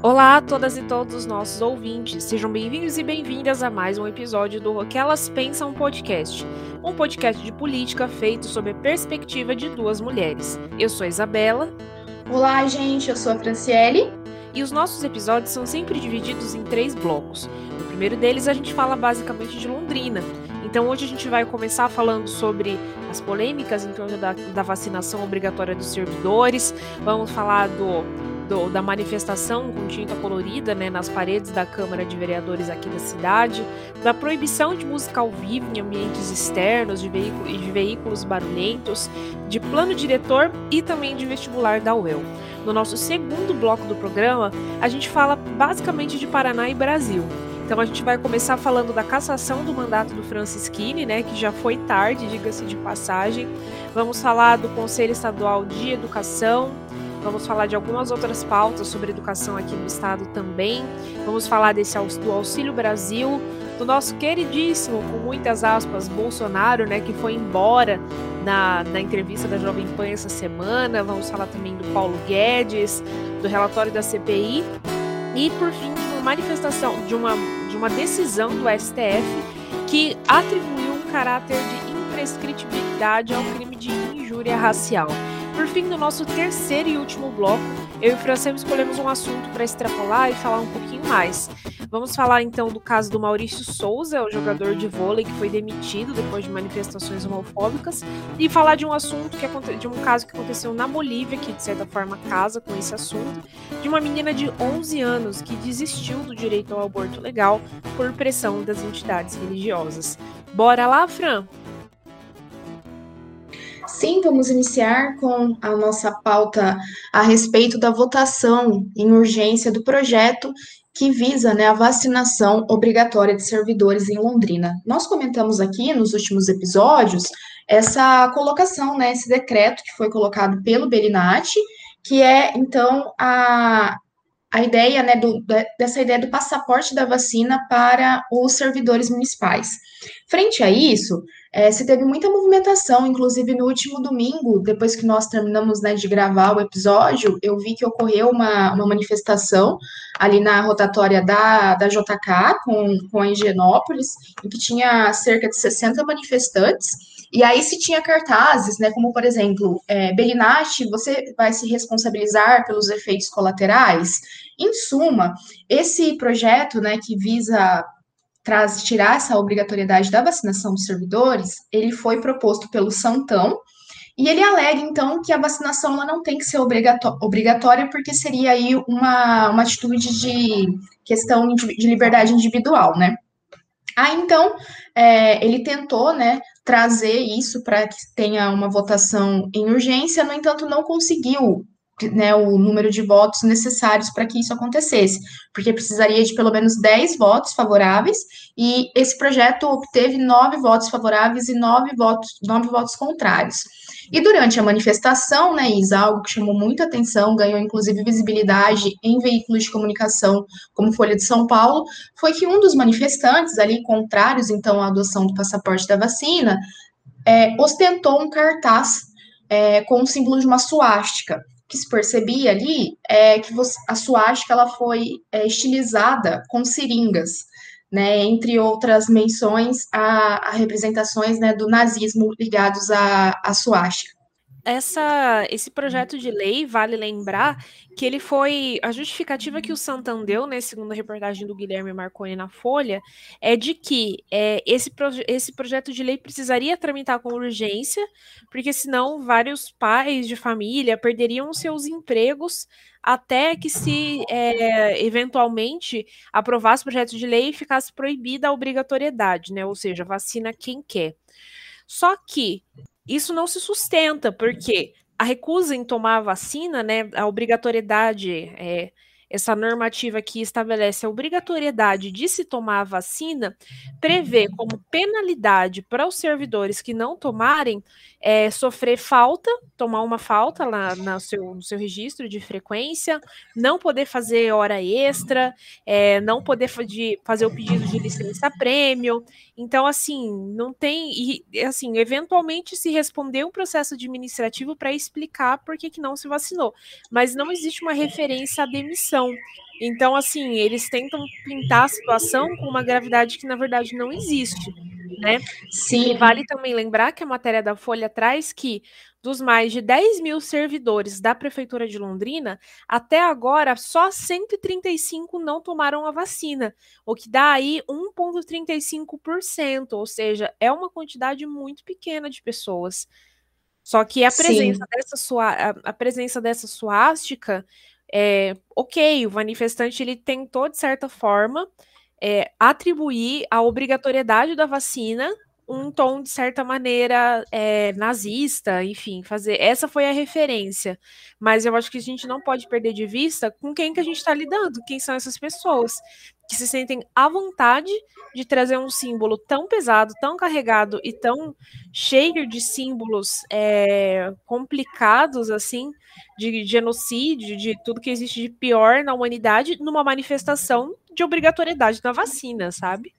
Olá a todas e todos os nossos ouvintes, sejam bem-vindos e bem-vindas a mais um episódio do que Elas Pensam Podcast, um podcast de política feito sob a perspectiva de duas mulheres. Eu sou a Isabela. Olá, gente, eu sou a Franciele. E os nossos episódios são sempre divididos em três blocos. No primeiro deles, a gente fala basicamente de Londrina. Então, hoje a gente vai começar falando sobre as polêmicas em torno da, da vacinação obrigatória dos servidores, vamos falar do do, da manifestação com tinta colorida né, nas paredes da Câmara de Vereadores aqui da cidade, da proibição de música ao vivo em ambientes externos, de, de veículos barulhentos, de plano diretor e também de vestibular da UEL. No nosso segundo bloco do programa, a gente fala basicamente de Paraná e Brasil. Então a gente vai começar falando da cassação do mandato do Francisquini, né, que já foi tarde, diga-se de passagem. Vamos falar do Conselho Estadual de Educação, Vamos falar de algumas outras pautas sobre educação aqui no estado também. Vamos falar desse do Auxílio Brasil, do nosso queridíssimo, com muitas aspas, Bolsonaro, né, que foi embora na, na entrevista da Jovem Pan essa semana. Vamos falar também do Paulo Guedes, do relatório da CPI e, por fim, de uma manifestação, de uma, de uma decisão do STF que atribuiu um caráter de imprescritibilidade ao crime de injúria racial. Por fim, no nosso terceiro e último bloco, eu e o Francês escolhemos um assunto para extrapolar e falar um pouquinho mais. Vamos falar então do caso do Maurício Souza, o jogador de vôlei que foi demitido depois de manifestações homofóbicas, e falar de um assunto que de um caso que aconteceu na Bolívia, que de certa forma casa com esse assunto, de uma menina de 11 anos que desistiu do direito ao aborto legal por pressão das entidades religiosas. Bora lá, Fran? Sim, vamos iniciar com a nossa pauta a respeito da votação em urgência do projeto que visa né, a vacinação obrigatória de servidores em Londrina. Nós comentamos aqui nos últimos episódios essa colocação, né, esse decreto que foi colocado pelo Belinati, que é então a, a ideia, né, do, dessa ideia do passaporte da vacina para os servidores municipais. Frente a isso, é, se teve muita movimentação, inclusive no último domingo, depois que nós terminamos né, de gravar o episódio, eu vi que ocorreu uma, uma manifestação ali na rotatória da, da JK com, com a Higienópolis, em que tinha cerca de 60 manifestantes, e aí se tinha cartazes, né, como por exemplo, é, Belinati, você vai se responsabilizar pelos efeitos colaterais? Em suma, esse projeto, né, que visa traz tirar essa obrigatoriedade da vacinação dos servidores, ele foi proposto pelo Santão, e ele alega, então, que a vacinação ela não tem que ser obrigatória, porque seria aí uma, uma atitude de questão de liberdade individual, né? Aí, então, é, ele tentou, né, trazer isso para que tenha uma votação em urgência, no entanto, não conseguiu né, o número de votos necessários para que isso acontecesse, porque precisaria de pelo menos 10 votos favoráveis, e esse projeto obteve nove votos favoráveis e nove votos, nove votos contrários. E durante a manifestação, né, Isa, algo que chamou muita atenção, ganhou inclusive visibilidade em veículos de comunicação como Folha de São Paulo, foi que um dos manifestantes, ali contrários então à adoção do passaporte da vacina, é, ostentou um cartaz é, com o símbolo de uma suástica que se percebia ali é que você, a suástica ela foi é, estilizada com seringas, né, entre outras menções a, a representações né, do nazismo ligados à, à suástica essa, esse projeto de lei, vale lembrar que ele foi. A justificativa que o Santan deu, né, segundo a reportagem do Guilherme Marconi na Folha, é de que é, esse, proje esse projeto de lei precisaria tramitar com urgência, porque senão vários pais de família perderiam seus empregos até que se é, eventualmente aprovasse o projeto de lei e ficasse proibida a obrigatoriedade, né? Ou seja, vacina quem quer. Só que isso não se sustenta, porque a recusa em tomar a vacina, né, a obrigatoriedade é, essa normativa que estabelece a obrigatoriedade de se tomar a vacina, prevê como penalidade para os servidores que não tomarem é, sofrer falta, tomar uma falta lá na seu, no seu registro de frequência, não poder fazer hora extra, é, não poder de, fazer o pedido de licença prêmio. Então, assim, não tem. E, assim, eventualmente se responder um processo administrativo para explicar por que, que não se vacinou. Mas não existe uma referência à demissão situação. Então, assim, eles tentam pintar a situação com uma gravidade que, na verdade, não existe, né? Sim. E vale também lembrar que a matéria da Folha traz que dos mais de 10 mil servidores da Prefeitura de Londrina, até agora só 135 não tomaram a vacina, o que dá aí 1,35%, ou seja, é uma quantidade muito pequena de pessoas. Só que a presença Sim. dessa sua, a, a, presença dessa suástica, é, ok, o manifestante ele tentou de certa forma é, atribuir a obrigatoriedade da vacina um tom, de certa maneira, é, nazista, enfim, fazer. Essa foi a referência. Mas eu acho que a gente não pode perder de vista com quem que a gente está lidando, quem são essas pessoas que se sentem à vontade de trazer um símbolo tão pesado, tão carregado e tão cheio de símbolos é, complicados, assim, de genocídio, de tudo que existe de pior na humanidade, numa manifestação de obrigatoriedade da vacina, sabe?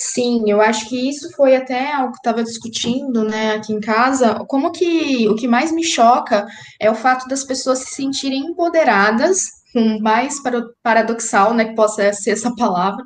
Sim, eu acho que isso foi até algo que estava discutindo, né, aqui em casa. Como que o que mais me choca é o fato das pessoas se sentirem empoderadas, com mais paradoxal, né, que possa ser essa palavra,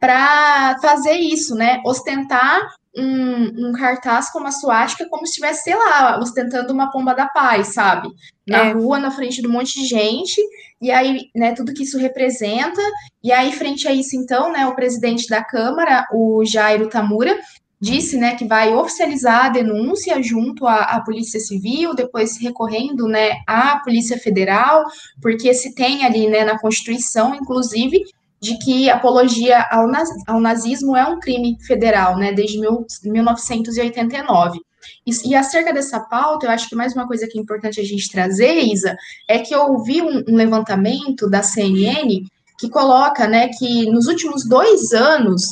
para fazer isso, né, ostentar um, um, cartaz com uma suástica como se estivesse, sei lá, ostentando uma pomba da paz, sabe? Na é. rua, na frente de um monte de gente, e aí, né, tudo que isso representa, e aí, frente a isso, então, né, o presidente da Câmara, o Jairo Tamura, disse, né, que vai oficializar a denúncia junto à, à Polícia Civil, depois recorrendo, né, à Polícia Federal, porque se tem ali, né, na Constituição, inclusive, de que apologia ao, ao nazismo é um crime federal, né, desde mil, 1989. E, e, acerca dessa pauta, eu acho que mais uma coisa que é importante a gente trazer, Isa, é que eu ouvi um, um levantamento da CNN que coloca, né, que nos últimos dois anos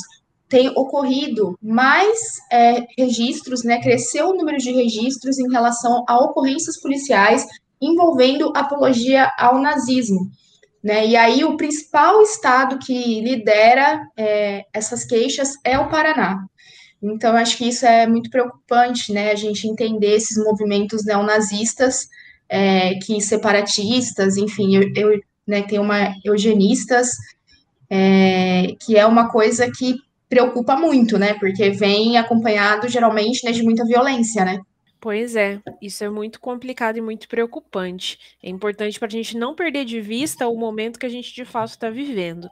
tem ocorrido mais é, registros, né, cresceu o número de registros em relação a ocorrências policiais envolvendo apologia ao nazismo. Né? E aí, o principal estado que lidera é, essas queixas é o Paraná. Então, acho que isso é muito preocupante, né? A gente entender esses movimentos neonazistas, é, que separatistas, enfim, eu, eu né, tem uma eugenistas, é, que é uma coisa que preocupa muito, né? Porque vem acompanhado geralmente né, de muita violência, né? Pois é, isso é muito complicado e muito preocupante. É importante para a gente não perder de vista o momento que a gente de fato está vivendo.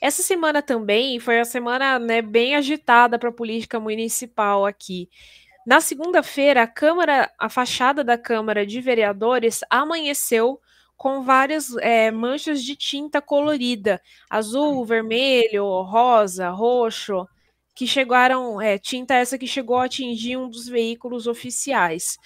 Essa semana também foi a semana né, bem agitada para a política municipal aqui. Na segunda-feira, a Câmara, a fachada da Câmara de Vereadores amanheceu com várias é, manchas de tinta colorida, azul, vermelho, rosa, roxo que chegaram, é, tinta essa que chegou a atingir um dos veículos oficiais.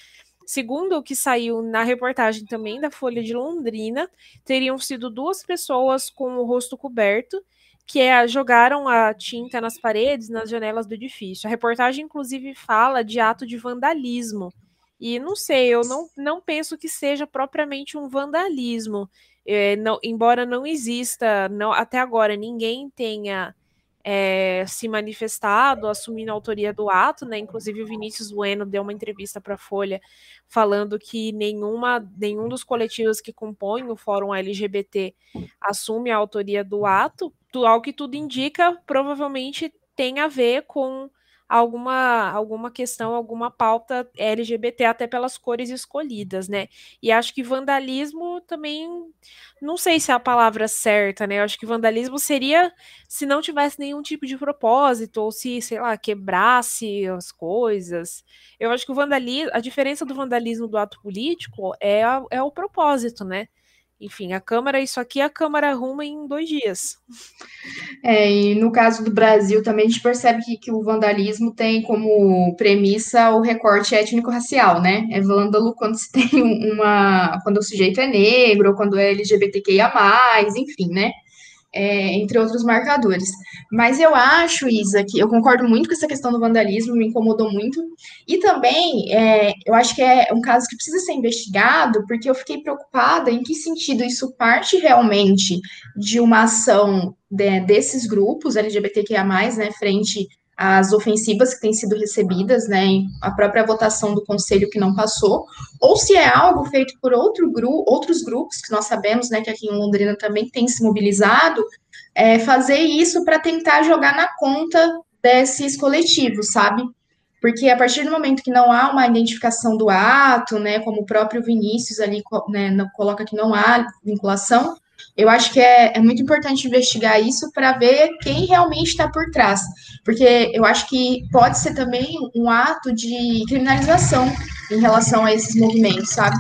Segundo o que saiu na reportagem também da Folha de Londrina, teriam sido duas pessoas com o rosto coberto que é, jogaram a tinta nas paredes, nas janelas do edifício. A reportagem, inclusive, fala de ato de vandalismo. E não sei, eu não, não penso que seja propriamente um vandalismo. É, não, embora não exista, não, até agora, ninguém tenha é, se manifestado, assumindo a autoria do ato, né? Inclusive o Vinícius Bueno deu uma entrevista para a Folha falando que nenhuma, nenhum dos coletivos que compõem o Fórum LGBT assume a autoria do ato. Ao que tudo indica, provavelmente tem a ver com alguma, alguma questão, alguma pauta LGBT, até pelas cores escolhidas, né? E acho que vandalismo também, não sei se é a palavra certa, né? Eu acho que vandalismo seria se não tivesse nenhum tipo de propósito, ou se, sei lá, quebrasse as coisas. Eu acho que o vandalismo, a diferença do vandalismo do ato político é, a, é o propósito, né? Enfim, a Câmara, isso aqui a Câmara arruma em dois dias. É, e no caso do Brasil também a gente percebe que, que o vandalismo tem como premissa o recorte étnico-racial, né? É vândalo quando se tem uma. quando o sujeito é negro, quando é LGBTQIA, enfim, né? É, entre outros marcadores. Mas eu acho, Isa, que eu concordo muito com essa questão do vandalismo, me incomodou muito. E também, é, eu acho que é um caso que precisa ser investigado, porque eu fiquei preocupada em que sentido isso parte realmente de uma ação de, desses grupos LGBTQIA, né, frente as ofensivas que têm sido recebidas, né, a própria votação do conselho que não passou, ou se é algo feito por outro gru outros grupos que nós sabemos, né, que aqui em Londrina também tem se mobilizado, é, fazer isso para tentar jogar na conta desses coletivos, sabe? Porque a partir do momento que não há uma identificação do ato, né, como o próprio Vinícius ali né, coloca que não há vinculação, eu acho que é, é muito importante investigar isso para ver quem realmente está por trás. Porque eu acho que pode ser também um ato de criminalização em relação a esses movimentos, sabe?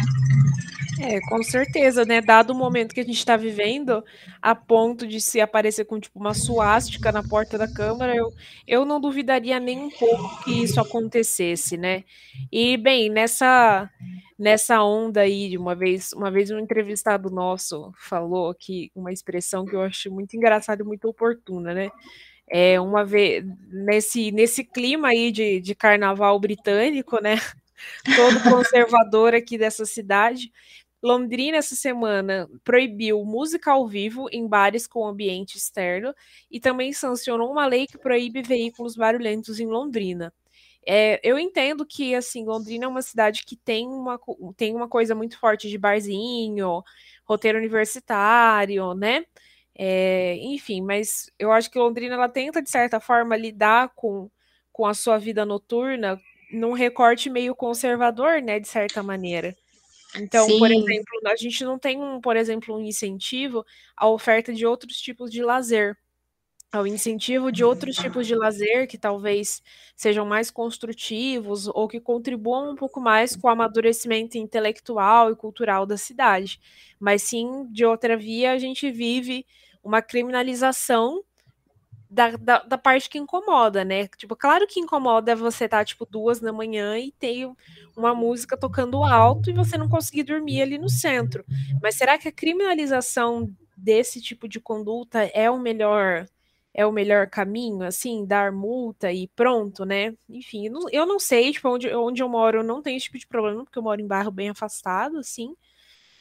É, com certeza, né? Dado o momento que a gente está vivendo, a ponto de se aparecer com tipo uma suástica na porta da Câmara, eu, eu não duvidaria nem um pouco que isso acontecesse, né? E bem, nessa nessa onda aí, uma vez, uma vez um entrevistado nosso falou que uma expressão que eu acho muito engraçada e muito oportuna, né? É uma vez nesse nesse clima aí de, de carnaval britânico, né? Todo conservador aqui dessa cidade Londrina, essa semana, proibiu música ao vivo em bares com ambiente externo e também sancionou uma lei que proíbe veículos barulhentos em Londrina. É, eu entendo que, assim, Londrina é uma cidade que tem uma, tem uma coisa muito forte de barzinho, roteiro universitário, né? É, enfim, mas eu acho que Londrina, ela tenta, de certa forma, lidar com, com a sua vida noturna num recorte meio conservador, né, de certa maneira. Então, Sim. por exemplo, a gente não tem, um, por exemplo, um incentivo à oferta de outros tipos de lazer, ao incentivo de outros tipos de lazer que talvez sejam mais construtivos ou que contribuam um pouco mais com o amadurecimento intelectual e cultural da cidade. Mas sim, de outra via, a gente vive uma criminalização da, da, da, parte que incomoda, né? Tipo, claro que incomoda você estar, tá, tipo, duas da manhã e ter uma música tocando alto e você não conseguir dormir ali no centro. Mas será que a criminalização desse tipo de conduta é o melhor é o melhor caminho, assim, dar multa e pronto, né? Enfim, eu não sei, tipo, onde, onde eu moro não tem esse tipo de problema, porque eu moro em bairro bem afastado, assim,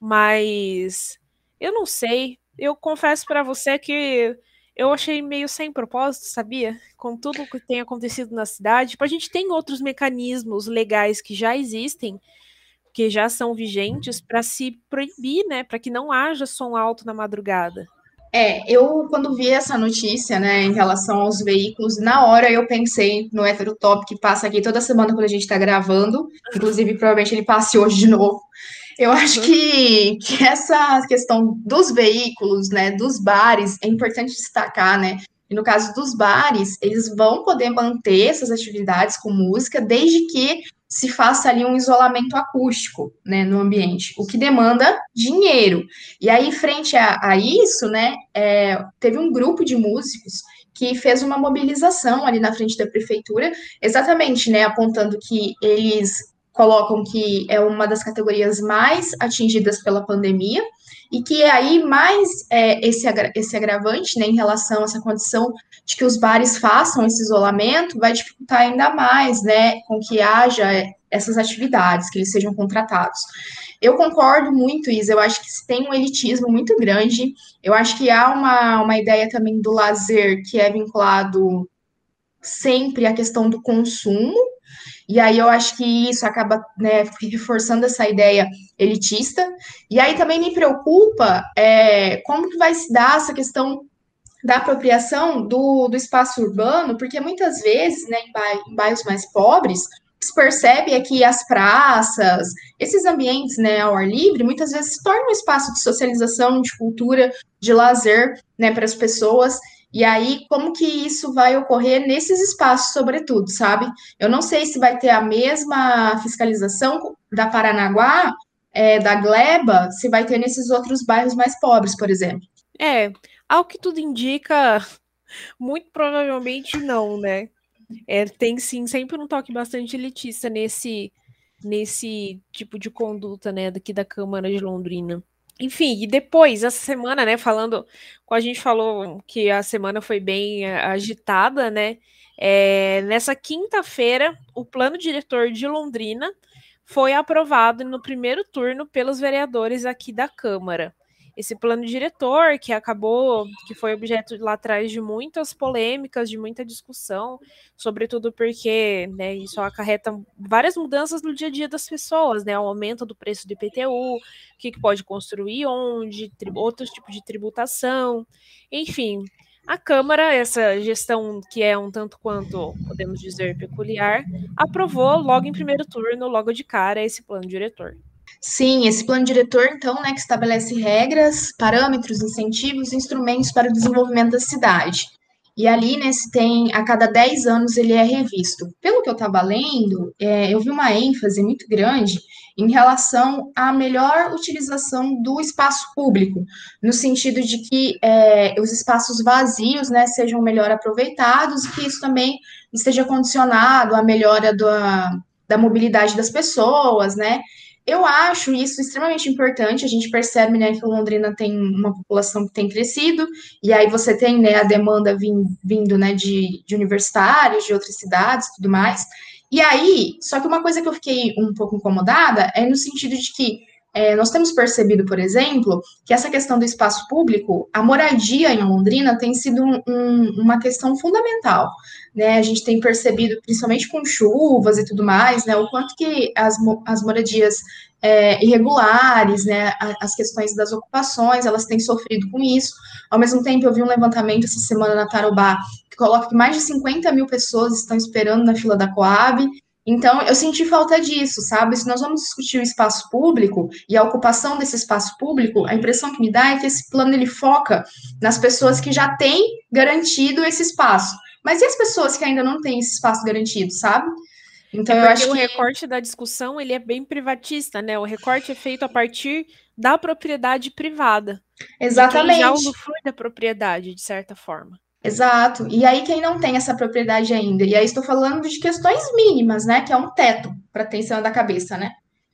mas eu não sei. Eu confesso para você que eu achei meio sem propósito, sabia? Com tudo que tem acontecido na cidade. Tipo, a gente tem outros mecanismos legais que já existem, que já são vigentes, para se proibir, né? Para que não haja som alto na madrugada. É, eu quando vi essa notícia, né, em relação aos veículos, na hora eu pensei no Heterotop que passa aqui toda semana quando a gente está gravando. Inclusive, provavelmente ele passe hoje de novo. Eu acho que, que essa questão dos veículos, né, dos bares, é importante destacar, né? E no caso dos bares, eles vão poder manter essas atividades com música, desde que se faça ali um isolamento acústico, né, no ambiente, o que demanda dinheiro. E aí, frente a, a isso, né, é, teve um grupo de músicos que fez uma mobilização ali na frente da prefeitura, exatamente, né, apontando que eles colocam que é uma das categorias mais atingidas pela pandemia e que é aí mais é, esse, agra esse agravante né, em relação a essa condição de que os bares façam esse isolamento vai dificultar ainda mais né, com que haja essas atividades, que eles sejam contratados. Eu concordo muito, Isa, eu acho que tem um elitismo muito grande, eu acho que há uma, uma ideia também do lazer que é vinculado sempre à questão do consumo, e aí eu acho que isso acaba né, reforçando essa ideia elitista. E aí também me preocupa é, como que vai se dar essa questão da apropriação do, do espaço urbano, porque muitas vezes, né, em, bairros mais pobres, se percebe é que as praças, esses ambientes né, ao ar livre, muitas vezes se tornam um espaço de socialização, de cultura, de lazer né, para as pessoas. E aí, como que isso vai ocorrer nesses espaços, sobretudo, sabe? Eu não sei se vai ter a mesma fiscalização da Paranaguá, é, da Gleba, se vai ter nesses outros bairros mais pobres, por exemplo. É, ao que tudo indica, muito provavelmente não, né? É, tem sim sempre um toque bastante elitista nesse, nesse tipo de conduta, né, daqui da Câmara de Londrina. Enfim, e depois, essa semana, né, falando, com a gente falou que a semana foi bem eh, agitada, né, é, nessa quinta-feira, o plano diretor de Londrina foi aprovado no primeiro turno pelos vereadores aqui da Câmara. Esse plano diretor que acabou, que foi objeto lá atrás de muitas polêmicas, de muita discussão, sobretudo porque né, isso acarreta várias mudanças no dia a dia das pessoas, né? O aumento do preço do IPTU, o que, que pode construir onde, outros tipos de tributação, enfim. A Câmara, essa gestão que é um tanto quanto, podemos dizer, peculiar, aprovou logo em primeiro turno, logo de cara, esse plano diretor. Sim, esse plano diretor, então, né, que estabelece regras, parâmetros, incentivos, instrumentos para o desenvolvimento da cidade. E ali, né, se tem, a cada 10 anos ele é revisto. Pelo que eu estava lendo, é, eu vi uma ênfase muito grande em relação à melhor utilização do espaço público, no sentido de que é, os espaços vazios, né, sejam melhor aproveitados e que isso também esteja condicionado à melhora da, da mobilidade das pessoas, né, eu acho isso extremamente importante. A gente percebe né, que Londrina tem uma população que tem crescido, e aí você tem né, a demanda vindo, vindo né, de, de universitários, de outras cidades tudo mais. E aí, só que uma coisa que eu fiquei um pouco incomodada é no sentido de que é, nós temos percebido, por exemplo, que essa questão do espaço público, a moradia em Londrina tem sido um, um, uma questão fundamental. Né? A gente tem percebido, principalmente com chuvas e tudo mais, né, o quanto que as, as moradias é, irregulares, né, as questões das ocupações, elas têm sofrido com isso. Ao mesmo tempo, eu vi um levantamento essa semana na Tarobá que coloca que mais de 50 mil pessoas estão esperando na fila da Coab, então, eu senti falta disso, sabe? Se nós vamos discutir o espaço público e a ocupação desse espaço público, a impressão que me dá é que esse plano ele foca nas pessoas que já têm garantido esse espaço. Mas e as pessoas que ainda não têm esse espaço garantido, sabe? Então, é eu acho o que... recorte da discussão ele é bem privatista, né? O recorte é feito a partir da propriedade privada. Exatamente. já usufrui da propriedade, de certa forma. Exato. E aí quem não tem essa propriedade ainda? E aí estou falando de questões mínimas, né? Que é um teto para cima da cabeça, né?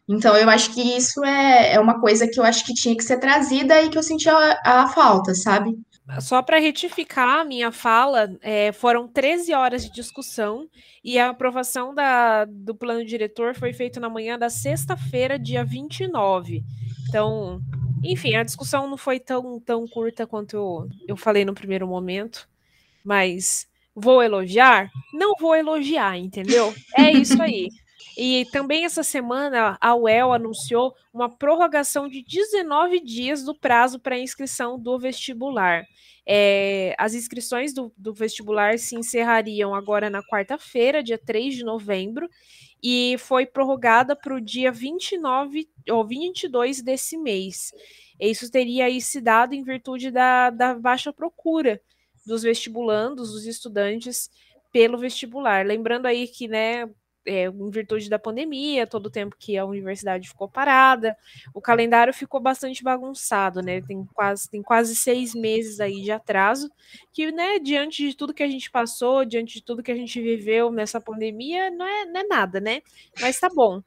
Então eu acho que isso é, é uma coisa que eu acho que tinha que ser trazida e que eu senti a, a falta, sabe? Só para retificar a minha fala, é, foram 13 horas de discussão e a aprovação da, do plano diretor foi feita na manhã da sexta-feira, dia 29. Então, enfim, a discussão não foi tão, tão curta quanto eu, eu falei no primeiro momento. Mas vou elogiar? Não vou elogiar, entendeu? É isso aí. E também essa semana a UEL anunciou uma prorrogação de 19 dias do prazo para inscrição do vestibular. É, as inscrições do, do, vestibular se encerrariam agora na quarta-feira, dia 3 de novembro, e foi prorrogada para o dia 29 ou 22 desse mês. Isso teria aí se dado em virtude da, da baixa procura dos vestibulandos, dos estudantes pelo vestibular. Lembrando aí que, né, é, em virtude da pandemia, todo o tempo que a universidade ficou parada, o calendário ficou bastante bagunçado, né? Tem quase, tem quase seis meses aí de atraso, que, né, diante de tudo que a gente passou, diante de tudo que a gente viveu nessa pandemia, não é, não é nada, né? Mas tá bom.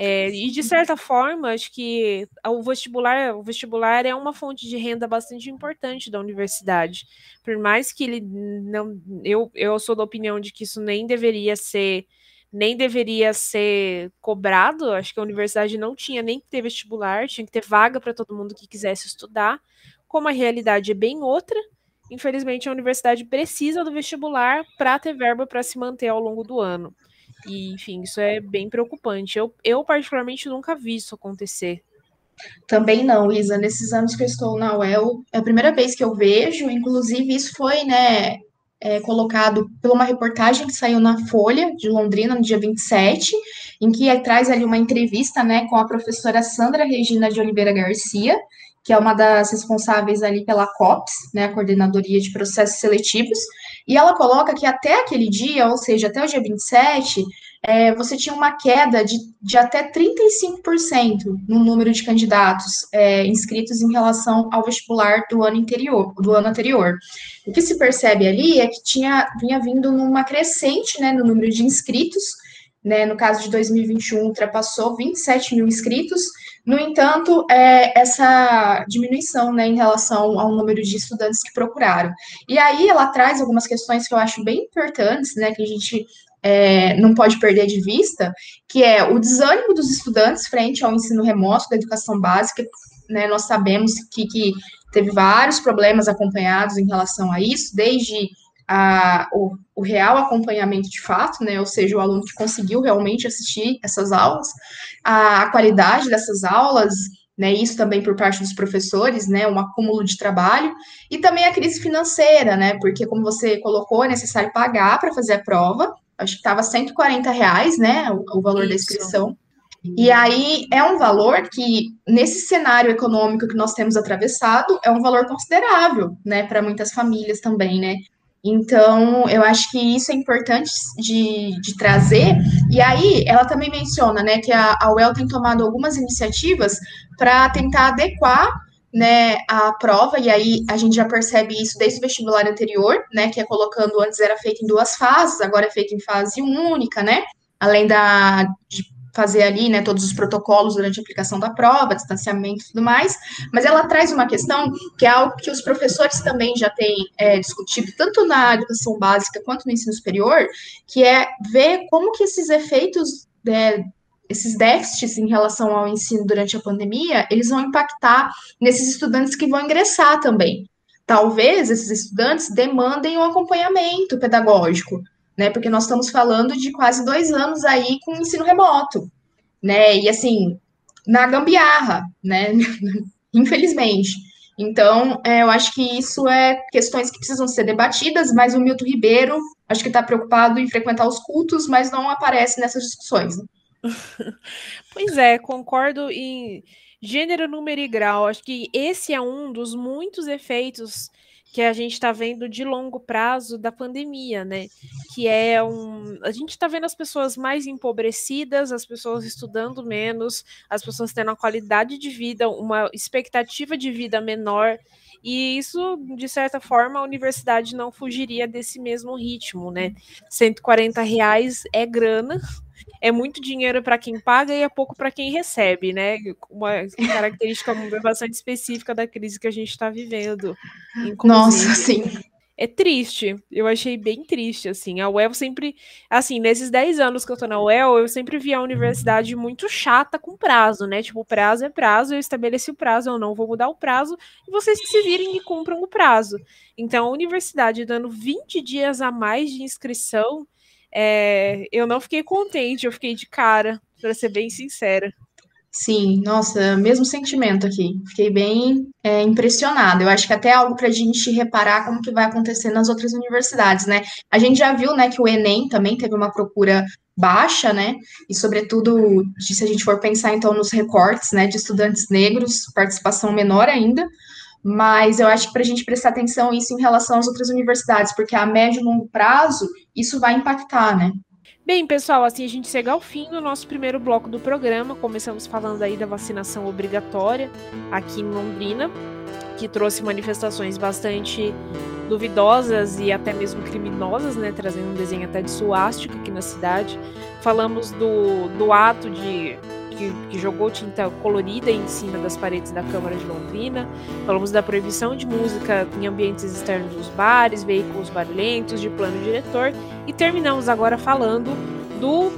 É, e de certa forma, acho que o vestibular, o vestibular é uma fonte de renda bastante importante da universidade. Por mais que ele não, eu, eu sou da opinião de que isso nem deveria ser nem deveria ser cobrado. Acho que a universidade não tinha nem que ter vestibular, tinha que ter vaga para todo mundo que quisesse estudar. Como a realidade é bem outra, infelizmente a universidade precisa do vestibular para ter verba para se manter ao longo do ano. E, enfim, isso é bem preocupante. Eu, eu particularmente, nunca vi isso acontecer. Também não, Isa. Nesses anos que eu estou na UEL, é a primeira vez que eu vejo, inclusive isso foi, né, é, colocado por uma reportagem que saiu na Folha de Londrina no dia 27, em que traz ali uma entrevista, né, com a professora Sandra Regina de Oliveira Garcia, que é uma das responsáveis ali pela COPS, né, a Coordenadoria de Processos Seletivos, e ela coloca que até aquele dia, ou seja, até o dia 27, é, você tinha uma queda de, de até 35% no número de candidatos é, inscritos em relação ao vestibular do ano anterior, do ano anterior. O que se percebe ali é que tinha vinha vindo numa crescente né, no número de inscritos, né, no caso de 2021 ultrapassou 27 mil inscritos, no entanto, é, essa diminuição né, em relação ao número de estudantes que procuraram. E aí ela traz algumas questões que eu acho bem importantes, né, que a gente é, não pode perder de vista, que é o desânimo dos estudantes frente ao ensino remoto da educação básica, né, nós sabemos que, que teve vários problemas acompanhados em relação a isso, desde a, o, o, real acompanhamento de fato, né, ou seja, o aluno que conseguiu realmente assistir essas aulas, a, a qualidade dessas aulas, né, isso também por parte dos professores, né, um acúmulo de trabalho, e também a crise financeira, né, porque como você colocou, é necessário pagar para fazer a prova, acho que estava 140 reais, né, o, o valor isso. da inscrição, e aí é um valor que, nesse cenário econômico que nós temos atravessado, é um valor considerável, né, para muitas famílias também, né? Então, eu acho que isso é importante de, de trazer. E aí, ela também menciona, né, que a, a UEL tem tomado algumas iniciativas para tentar adequar né, a prova, e aí a gente já percebe isso desde o vestibular anterior, né, que é colocando, antes era feito em duas fases, agora é feito em fase única, né, além da, de fazer ali, né, todos os protocolos durante a aplicação da prova, distanciamento e tudo mais, mas ela traz uma questão que é algo que os professores também já têm é, discutido, tanto na educação básica quanto no ensino superior, que é ver como que esses efeitos, né, esses déficits em relação ao ensino durante a pandemia, eles vão impactar nesses estudantes que vão ingressar também. Talvez esses estudantes demandem um acompanhamento pedagógico, né? Porque nós estamos falando de quase dois anos aí com ensino remoto, né? E assim, na gambiarra, né? Infelizmente. Então, é, eu acho que isso é questões que precisam ser debatidas, mas o Milton Ribeiro acho que está preocupado em frequentar os cultos, mas não aparece nessas discussões. Né? pois é, concordo em gênero, número e grau. Acho que esse é um dos muitos efeitos que a gente está vendo de longo prazo da pandemia, né? Que é um. A gente está vendo as pessoas mais empobrecidas, as pessoas estudando menos, as pessoas tendo uma qualidade de vida, uma expectativa de vida menor. E isso, de certa forma, a universidade não fugiria desse mesmo ritmo, né? 140 reais é grana, é muito dinheiro para quem paga e é pouco para quem recebe, né? Uma característica bastante específica da crise que a gente está vivendo. Inclusive. Nossa, sim. É triste, eu achei bem triste, assim, a UEL sempre, assim, nesses 10 anos que eu tô na UEL, eu sempre vi a universidade muito chata com prazo, né, tipo, prazo é prazo, eu estabeleci o prazo, eu não vou mudar o prazo, e vocês que se virem e cumpram o prazo. Então, a universidade dando 20 dias a mais de inscrição, é, eu não fiquei contente, eu fiquei de cara, para ser bem sincera. Sim, nossa, mesmo sentimento aqui. Fiquei bem é, impressionada. Eu acho que até é algo para a gente reparar como que vai acontecer nas outras universidades, né? A gente já viu, né, que o Enem também teve uma procura baixa, né? E sobretudo, se a gente for pensar então nos recortes, né, de estudantes negros, participação menor ainda mas eu acho que para a gente prestar atenção isso em relação às outras universidades, porque a médio e longo prazo isso vai impactar, né? Bem, pessoal, assim a gente chega ao fim do nosso primeiro bloco do programa. Começamos falando aí da vacinação obrigatória aqui em Londrina, que trouxe manifestações bastante duvidosas e até mesmo criminosas, né, trazendo um desenho até de suástica aqui na cidade. Falamos do, do ato de que, que, jogou tinta colorida em cima das paredes da Câmara de Londrina. Falamos da proibição de música em ambientes externos dos bares, veículos barulhentos, de plano diretor. E terminamos agora falando do,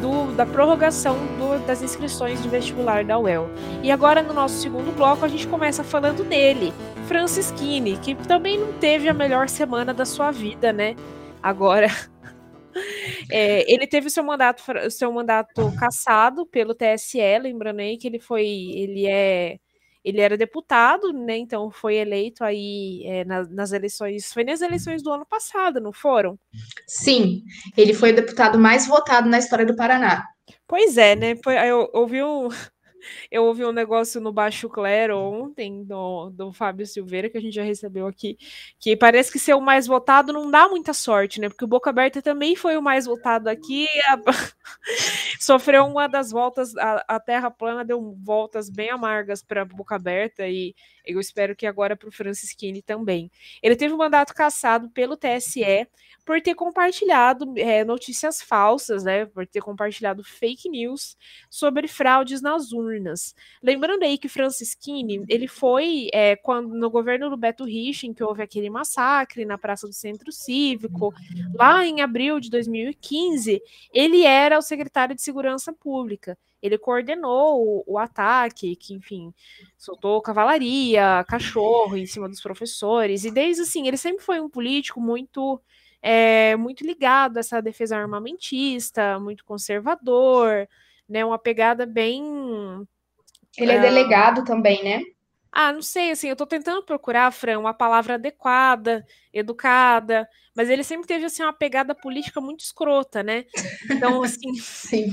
do da prorrogação do, das inscrições de vestibular da UEL. E agora, no nosso segundo bloco, a gente começa falando dele, Francis Kine, que também não teve a melhor semana da sua vida, né? Agora é, ele teve seu mandato, seu mandato cassado pelo TSE, lembrando aí que ele foi, ele é, ele era deputado, né? Então foi eleito aí é, na, nas eleições, foi nas eleições do ano passado, não foram? Sim, ele foi o deputado mais votado na história do Paraná. Pois é, né? Eu ouvi um, eu ouvi um negócio no Baixo Clero ontem, do, do Fábio Silveira, que a gente já recebeu aqui, que parece que ser o mais votado não dá muita sorte, né? Porque o Boca Aberta também foi o mais votado aqui, a... sofreu uma das voltas, a, a, Terra Plana deu voltas bem amargas para Boca Aberta, e eu espero que agora para o Francisquini também. Ele teve um mandato cassado pelo TSE por ter compartilhado é, notícias falsas, né? Por ter compartilhado fake news sobre fraudes nas urnas. Lembrando aí que Francisquini, ele foi é, quando no governo do Beto Rich, que houve aquele massacre na Praça do Centro Cívico, lá em abril de 2015, ele era o secretário de Segurança Pública. ele coordenou o, o, ataque, que, enfim, soltou cavalaria, cachorro em cima dos professores, e desde assim, ele sempre foi um político muito. É, muito ligado a essa defesa armamentista, muito conservador, né? Uma pegada bem. Ele é, é delegado também, né? Ah, não sei, assim, eu tô tentando procurar, Fran, uma palavra adequada, educada, mas ele sempre teve, assim, uma pegada política muito escrota, né? Então, assim... Sim.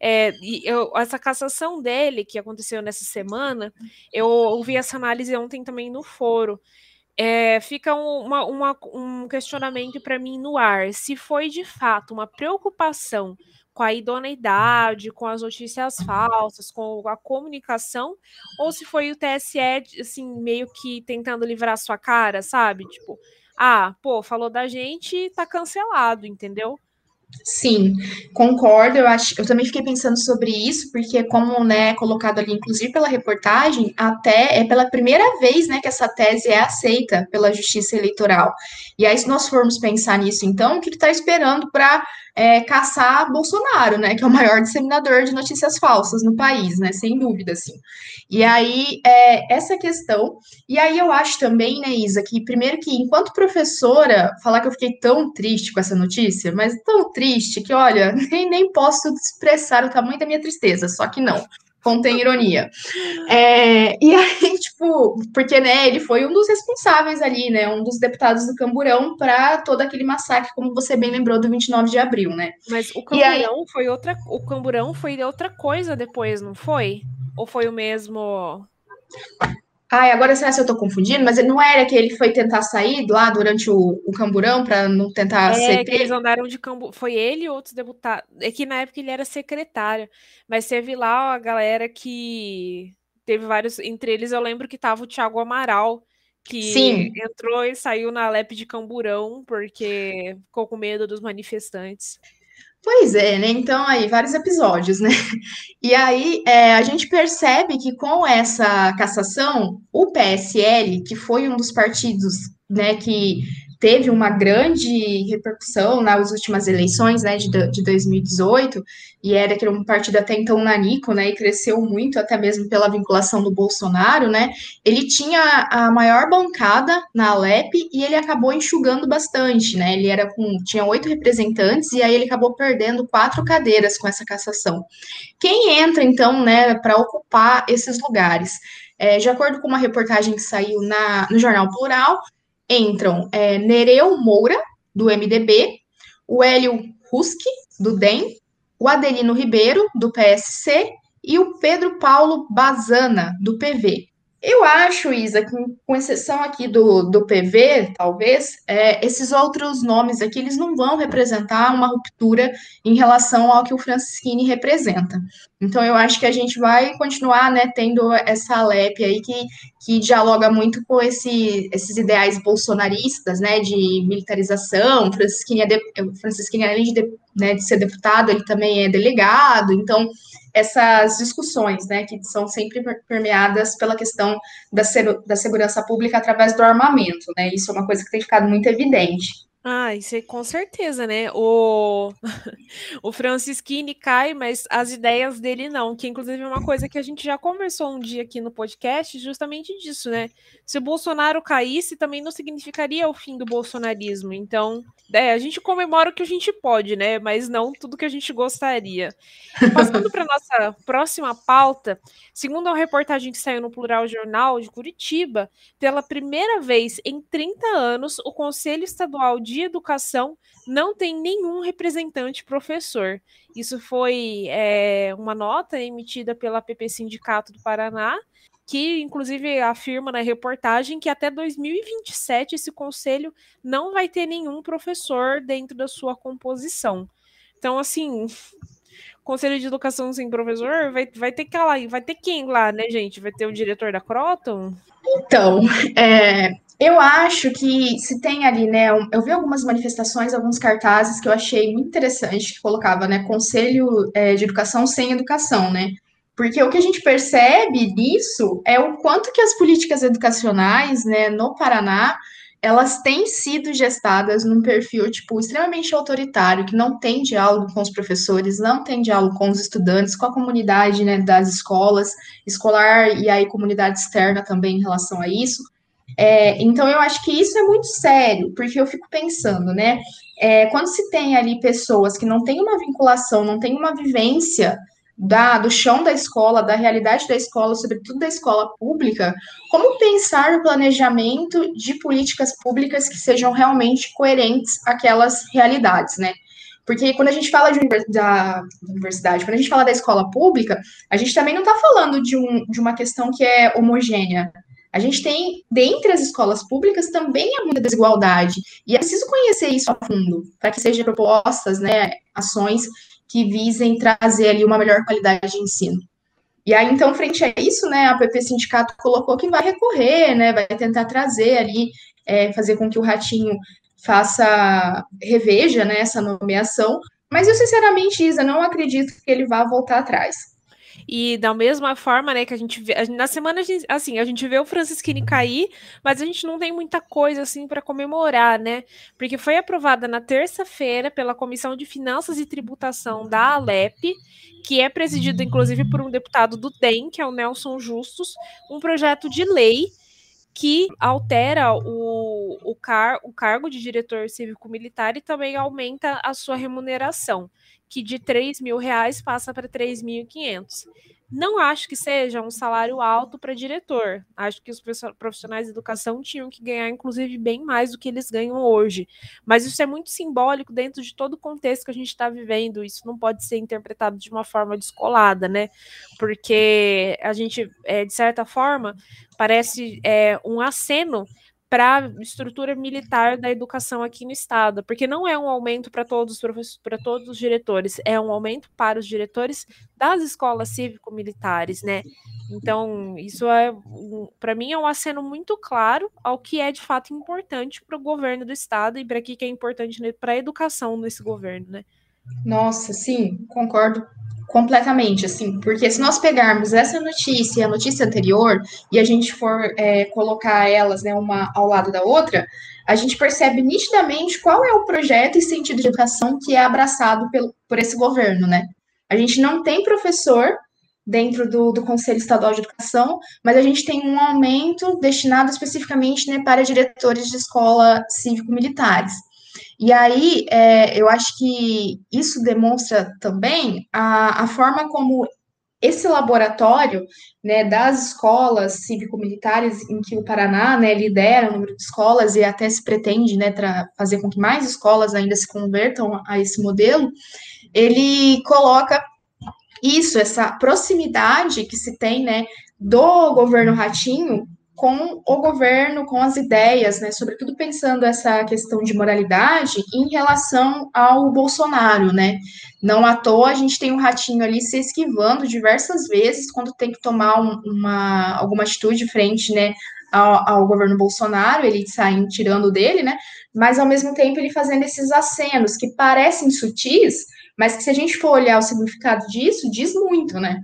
É, eu, essa cassação dele, que aconteceu nessa semana, eu ouvi essa análise ontem também no foro. É, fica um, uma, uma, um questionamento para mim no ar. Se foi de fato uma preocupação com a idoneidade, com as notícias falsas, com a comunicação, ou se foi o TSE, assim, meio que tentando livrar sua cara, sabe? Tipo, ah, pô, falou da gente, tá cancelado, entendeu? Sim, concordo. Eu acho, eu também fiquei pensando sobre isso, porque como né, colocado ali, inclusive pela reportagem, até é pela primeira vez, né, que essa tese é aceita pela Justiça Eleitoral. E aí, se nós formos pensar nisso, então, o que ele está esperando para é, caçar Bolsonaro, né, que é o maior disseminador de notícias falsas no país, né, sem dúvida, assim. E aí, é, essa questão, e aí eu acho também, né, Isa, que primeiro que, enquanto professora, falar que eu fiquei tão triste com essa notícia, mas tão triste que, olha, nem, nem posso expressar o tamanho da minha tristeza, só que não contém ironia. É, e aí, tipo, porque, né, ele foi um dos responsáveis ali, né, um dos deputados do Camburão para todo aquele massacre, como você bem lembrou, do 29 de abril, né? Mas o Camburão aí... foi outra, o Camburão foi outra coisa depois, não foi? Ou foi o mesmo... Ai, agora será que eu tô confundindo? Mas não era que ele foi tentar sair lá durante o, o camburão para não tentar é, ser que eles andaram de cambu... Foi ele e outros deputados. É que na época ele era secretário. Mas teve lá a galera que teve vários. Entre eles eu lembro que tava o Thiago Amaral, que Sim. entrou e saiu na LEP de camburão porque ficou com medo dos manifestantes. Pois é, né? Então, aí, vários episódios, né? E aí, é, a gente percebe que com essa cassação, o PSL, que foi um dos partidos, né, que teve uma grande repercussão nas últimas eleições, né, de, de 2018, e era que era um partido até então nanico, né, e cresceu muito, até mesmo pela vinculação do Bolsonaro, né, ele tinha a maior bancada na Alep e ele acabou enxugando bastante, né, ele era com, tinha oito representantes e aí ele acabou perdendo quatro cadeiras com essa cassação. Quem entra, então, né, para ocupar esses lugares? É, de acordo com uma reportagem que saiu na, no Jornal Plural, entram é, Nereu Moura, do MDB, o Hélio Ruski, do DEM, o Adelino Ribeiro, do PSC, e o Pedro Paulo Bazana, do PV. Eu acho, Isa, que com exceção aqui do, do PV, talvez, é, esses outros nomes aqui, eles não vão representar uma ruptura em relação ao que o Francisquini representa. Então, eu acho que a gente vai continuar, né, tendo essa Alep aí que, que dialoga muito com esse, esses ideais bolsonaristas, né, de militarização, Francisquini, é de, Francisquini além de, né, de ser deputado, ele também é delegado, então essas discussões, né, que são sempre permeadas pela questão da, da segurança pública através do armamento, né, isso é uma coisa que tem ficado muito evidente. Ah, isso é com certeza, né? O, o Francisquini cai, mas as ideias dele não, que inclusive é uma coisa que a gente já conversou um dia aqui no podcast, justamente disso, né? Se o Bolsonaro caísse, também não significaria o fim do bolsonarismo. Então, é, a gente comemora o que a gente pode, né? Mas não tudo que a gente gostaria. Passando para nossa próxima pauta, segundo a reportagem que saiu no Plural Jornal de Curitiba, pela primeira vez em 30 anos, o Conselho Estadual de Educação não tem nenhum representante professor. Isso foi é, uma nota emitida pela PP Sindicato do Paraná que inclusive afirma na reportagem que até 2027 esse conselho não vai ter nenhum professor dentro da sua composição. Então, assim, conselho de educação sem professor vai, vai ter que lá, vai ter quem lá, né, gente? Vai ter o diretor da Croton? Então, é, eu acho que se tem ali, né? Eu vi algumas manifestações, alguns cartazes que eu achei muito interessante que colocava, né? Conselho é, de Educação sem Educação, né? Porque o que a gente percebe nisso é o quanto que as políticas educacionais, né, no Paraná, elas têm sido gestadas num perfil, tipo, extremamente autoritário, que não tem diálogo com os professores, não tem diálogo com os estudantes, com a comunidade, né, das escolas, escolar e aí comunidade externa também em relação a isso. É, então, eu acho que isso é muito sério, porque eu fico pensando, né, é, quando se tem ali pessoas que não têm uma vinculação, não têm uma vivência da, do chão da escola, da realidade da escola, sobretudo da escola pública, como pensar o planejamento de políticas públicas que sejam realmente coerentes àquelas realidades, né? Porque quando a gente fala de, da universidade, quando a gente fala da escola pública, a gente também não está falando de, um, de uma questão que é homogênea. A gente tem, dentre as escolas públicas, também há muita desigualdade. E é preciso conhecer isso a fundo, para que sejam propostas, né, ações que visem trazer ali uma melhor qualidade de ensino. E aí, então, frente a isso, né, a PP Sindicato colocou que vai recorrer, né, vai tentar trazer ali, é, fazer com que o Ratinho faça, reveja, né, essa nomeação, mas eu, sinceramente, Isa, não acredito que ele vá voltar atrás. E da mesma forma, né, que a gente vê, na semana, a gente, assim, a gente vê o Francisquini cair, mas a gente não tem muita coisa, assim, para comemorar, né? Porque foi aprovada na terça-feira pela Comissão de Finanças e Tributação da Alep, que é presidido, inclusive, por um deputado do DEM, que é o Nelson Justus, um projeto de lei que altera o, o, car o cargo de diretor cívico-militar e também aumenta a sua remuneração que de 3 mil reais passa para 3.500. Não acho que seja um salário alto para diretor. Acho que os profissionais de educação tinham que ganhar, inclusive, bem mais do que eles ganham hoje. Mas isso é muito simbólico dentro de todo o contexto que a gente está vivendo. Isso não pode ser interpretado de uma forma descolada, né? Porque a gente, é, de certa forma, parece é, um aceno para a estrutura militar da educação aqui no estado, porque não é um aumento para todos para todos os diretores, é um aumento para os diretores das escolas cívico-militares, né? Então, isso é para mim é um aceno muito claro ao que é de fato importante para o governo do estado e para que é importante para a educação desse governo, né? Nossa, sim, concordo completamente, assim, porque se nós pegarmos essa notícia e a notícia anterior e a gente for é, colocar elas, né, uma ao lado da outra, a gente percebe nitidamente qual é o projeto e sentido de educação que é abraçado pelo, por esse governo, né? A gente não tem professor dentro do, do Conselho Estadual de Educação, mas a gente tem um aumento destinado especificamente né, para diretores de escola cívico-militares. E aí, é, eu acho que isso demonstra também a, a forma como esse laboratório né, das escolas cívico-militares, em que o Paraná né, lidera o número de escolas e até se pretende né, fazer com que mais escolas ainda se convertam a esse modelo, ele coloca isso, essa proximidade que se tem né, do governo Ratinho com o governo, com as ideias, né, sobretudo pensando essa questão de moralidade em relação ao Bolsonaro, né? Não à toa a gente tem um ratinho ali se esquivando diversas vezes quando tem que tomar um, uma alguma atitude frente, né, ao, ao, governo Bolsonaro, ele saindo tirando dele, né? Mas ao mesmo tempo ele fazendo esses acenos que parecem sutis, mas que se a gente for olhar o significado disso, diz muito, né?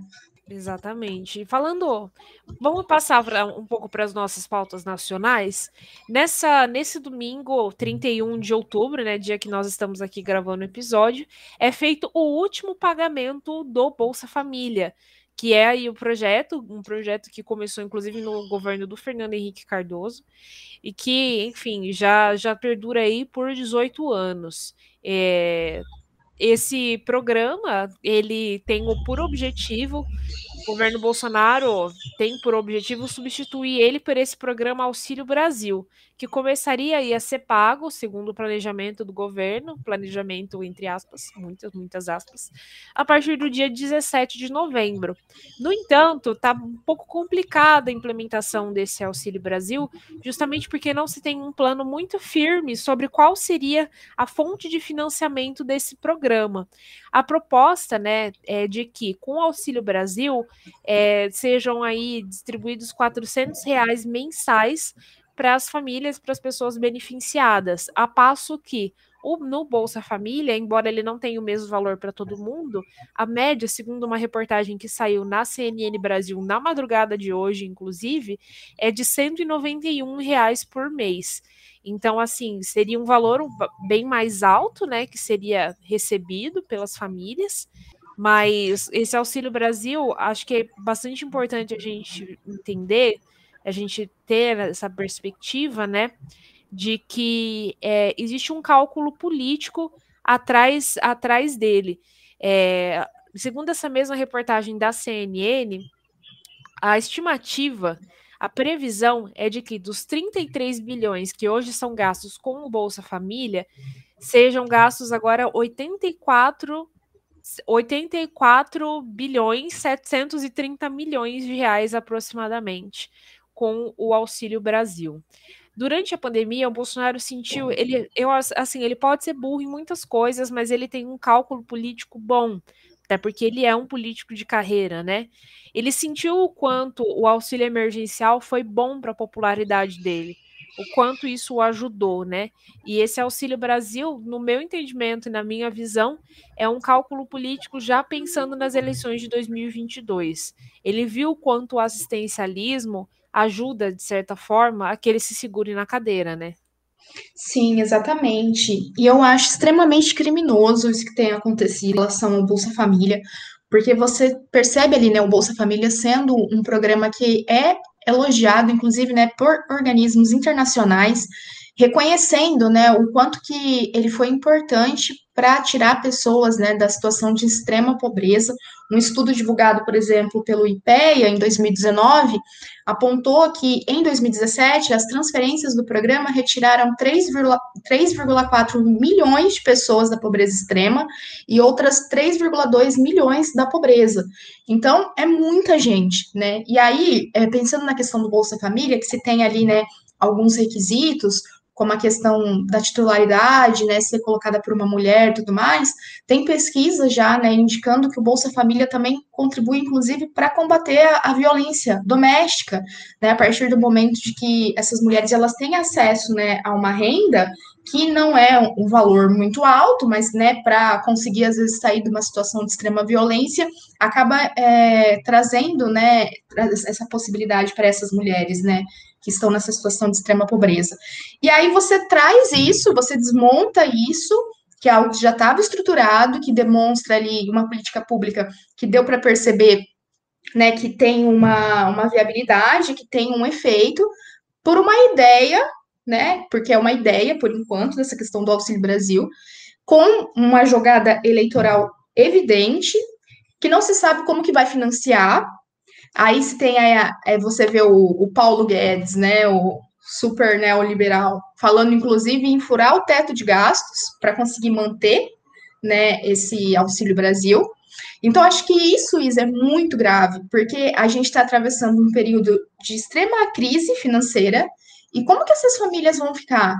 Exatamente. Falando, vamos passar pra, um pouco para as nossas pautas nacionais. Nessa, nesse domingo, 31 de outubro, né, dia que nós estamos aqui gravando o episódio, é feito o último pagamento do Bolsa Família, que é aí o projeto, um projeto que começou inclusive no governo do Fernando Henrique Cardoso e que, enfim, já já perdura aí por 18 anos. É, esse programa ele tem o por objetivo o governo Bolsonaro tem por objetivo substituir ele por esse programa Auxílio Brasil, que começaria a ser pago, segundo o planejamento do governo, planejamento entre aspas, muitas, muitas aspas, a partir do dia 17 de novembro. No entanto, está um pouco complicada a implementação desse Auxílio Brasil, justamente porque não se tem um plano muito firme sobre qual seria a fonte de financiamento desse programa. A proposta, né, é de que com o Auxílio Brasil é, sejam aí distribuídos 400 reais mensais para as famílias, para as pessoas beneficiadas, a passo que o, no Bolsa Família, embora ele não tenha o mesmo valor para todo mundo, a média, segundo uma reportagem que saiu na CNN Brasil na madrugada de hoje, inclusive, é de 191 reais por mês. Então, assim, seria um valor bem mais alto, né, que seria recebido pelas famílias. Mas esse Auxílio Brasil, acho que é bastante importante a gente entender, a gente ter essa perspectiva, né, de que é, existe um cálculo político atrás, atrás dele. É, segundo essa mesma reportagem da CNN, a estimativa, a previsão é de que dos 33 bilhões que hoje são gastos com o Bolsa Família, sejam gastos agora 84 84 bilhões 730 milhões de reais aproximadamente com o Auxílio Brasil. Durante a pandemia, o Bolsonaro sentiu, ele, eu assim, ele pode ser burro em muitas coisas, mas ele tem um cálculo político bom, até porque ele é um político de carreira, né? Ele sentiu o quanto o auxílio emergencial foi bom para a popularidade dele o quanto isso o ajudou, né? E esse Auxílio Brasil, no meu entendimento e na minha visão, é um cálculo político já pensando nas eleições de 2022. Ele viu quanto o assistencialismo ajuda, de certa forma, a que ele se segure na cadeira, né? Sim, exatamente. E eu acho extremamente criminoso isso que tem acontecido em relação ao Bolsa Família, porque você percebe ali, né, o Bolsa Família sendo um programa que é elogiado, inclusive, né, por organismos internacionais, reconhecendo, né, o quanto que ele foi importante para tirar pessoas, né, da situação de extrema pobreza. Um estudo divulgado, por exemplo, pelo IPEA em 2019 apontou que em 2017 as transferências do programa retiraram 3,4 milhões de pessoas da pobreza extrema e outras 3,2 milhões da pobreza. Então é muita gente, né? E aí, é, pensando na questão do Bolsa Família, que se tem ali, né, alguns requisitos, como a questão da titularidade, né, ser colocada por uma mulher e tudo mais, tem pesquisa já, né, indicando que o Bolsa Família também contribui, inclusive, para combater a, a, violência doméstica, né, a partir do momento de que essas mulheres, elas têm acesso, né, a uma renda que não é um valor muito alto, mas, né, para conseguir, às vezes, sair de uma situação de extrema violência, acaba é, trazendo, né, essa possibilidade para essas mulheres, né, que estão nessa situação de extrema pobreza. E aí você traz isso, você desmonta isso, que é algo que já estava estruturado, que demonstra ali uma política pública que deu para perceber né, que tem uma, uma viabilidade, que tem um efeito, por uma ideia, né, porque é uma ideia, por enquanto, dessa questão do Auxílio Brasil, com uma jogada eleitoral evidente, que não se sabe como que vai financiar, Aí se tem aí, é, você vê o, o Paulo Guedes, né, o super neoliberal, falando inclusive em furar o teto de gastos para conseguir manter né, esse Auxílio Brasil. Então, acho que isso, Isa, é muito grave, porque a gente está atravessando um período de extrema crise financeira, e como que essas famílias vão ficar?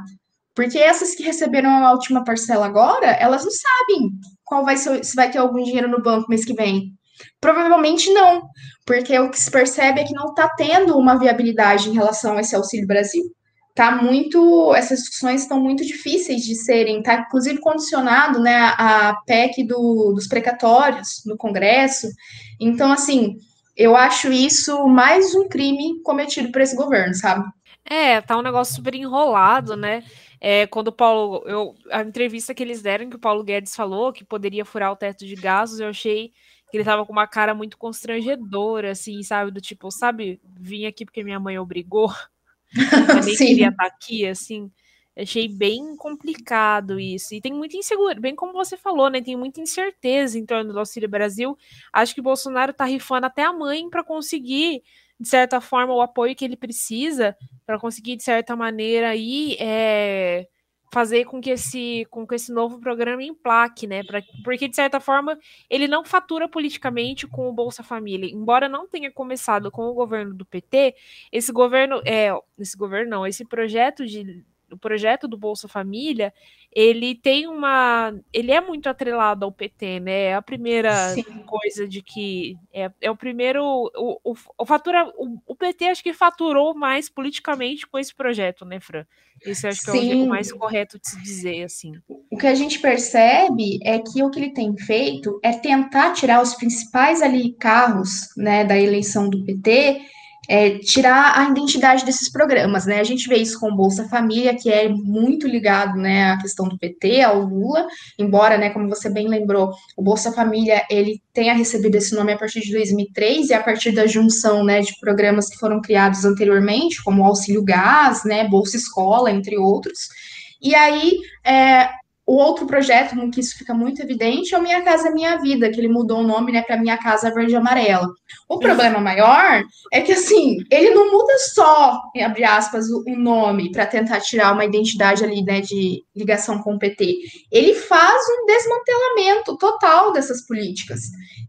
Porque essas que receberam a última parcela agora, elas não sabem qual vai ser, se vai ter algum dinheiro no banco mês que vem. Provavelmente não, porque o que se percebe é que não está tendo uma viabilidade em relação a esse Auxílio Brasil. Tá muito, essas discussões estão muito difíceis de serem, tá inclusive condicionado, né, a PEC do, dos precatórios no Congresso. Então, assim, eu acho isso mais um crime cometido por esse governo, sabe? É, tá um negócio super enrolado, né? É, quando o Paulo, eu, a entrevista que eles deram, que o Paulo Guedes falou que poderia furar o teto de gastos, eu achei que ele tava com uma cara muito constrangedora, assim, sabe? Do tipo, sabe, vim aqui porque minha mãe obrigou, eu nem queria estar aqui, assim. Achei bem complicado isso. E tem muita insegurança, bem como você falou, né? Tem muita incerteza em torno do Auxílio Brasil. Acho que o Bolsonaro tá rifando até a mãe para conseguir, de certa forma, o apoio que ele precisa, para conseguir, de certa maneira, aí, é, fazer com que esse, com que esse novo programa emplaque, né? Pra, porque, de certa forma, ele não fatura politicamente com o Bolsa Família. Embora não tenha começado com o governo do PT, esse governo, é, esse governo não, esse projeto de o projeto do Bolsa Família, ele tem uma. Ele é muito atrelado ao PT, né? É a primeira Sim. coisa de que. É, é o primeiro. O, o, o, fatura, o, o, PT acho que faturou mais politicamente com esse projeto, né, Fran? Esse acho que Sim. é o jeito mais correto de se dizer, assim. O que a gente percebe é que o que ele tem feito é tentar tirar os principais ali carros né, da eleição do PT é, tirar a identidade desses programas, né? A gente vê isso com Bolsa Família, que é muito ligado, né, à questão do PT, ao Lula, embora, né, como você bem lembrou, o Bolsa Família, ele tenha recebido esse nome a partir de 2003 e a partir da junção, né, de programas que foram criados anteriormente, como Auxílio Gás, né, Bolsa Escola, entre outros. E aí, é, o outro projeto no que isso fica muito evidente é o Minha Casa Minha Vida, que ele mudou o nome né, para Minha Casa Verde e Amarela. O problema maior é que, assim, ele não muda só, abre aspas, o, nome para tentar tirar uma identidade ali, né, de ligação com o PT. Ele faz um desmantelamento total dessas políticas.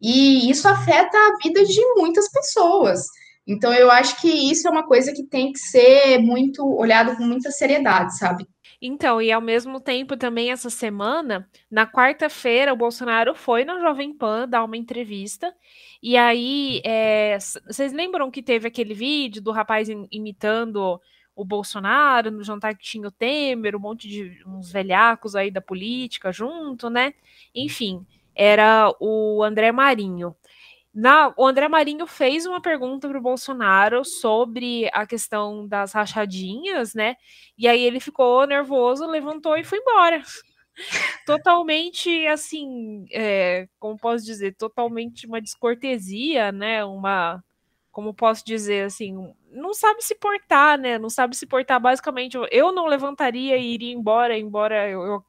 E isso afeta a vida de muitas pessoas. Então, eu acho que isso é uma coisa que tem que ser muito olhado com muita seriedade, sabe? Então, e ao mesmo tempo também essa semana, na quarta-feira, o Bolsonaro foi na Jovem Pan dar uma entrevista. E aí, é, vocês lembram que teve aquele vídeo do rapaz imitando o Bolsonaro no jantar que tinha o Temer, um monte de uns velhacos aí da política junto, né? Enfim, era o André Marinho. Na, o André Marinho fez uma pergunta para o Bolsonaro sobre a questão das rachadinhas, né? E aí ele ficou nervoso, levantou e foi embora. totalmente assim, é, como posso dizer, totalmente uma descortesia, né? Uma, como posso dizer assim, não sabe se portar, né? Não sabe se portar. Basicamente, eu não levantaria e iria embora, embora eu, eu,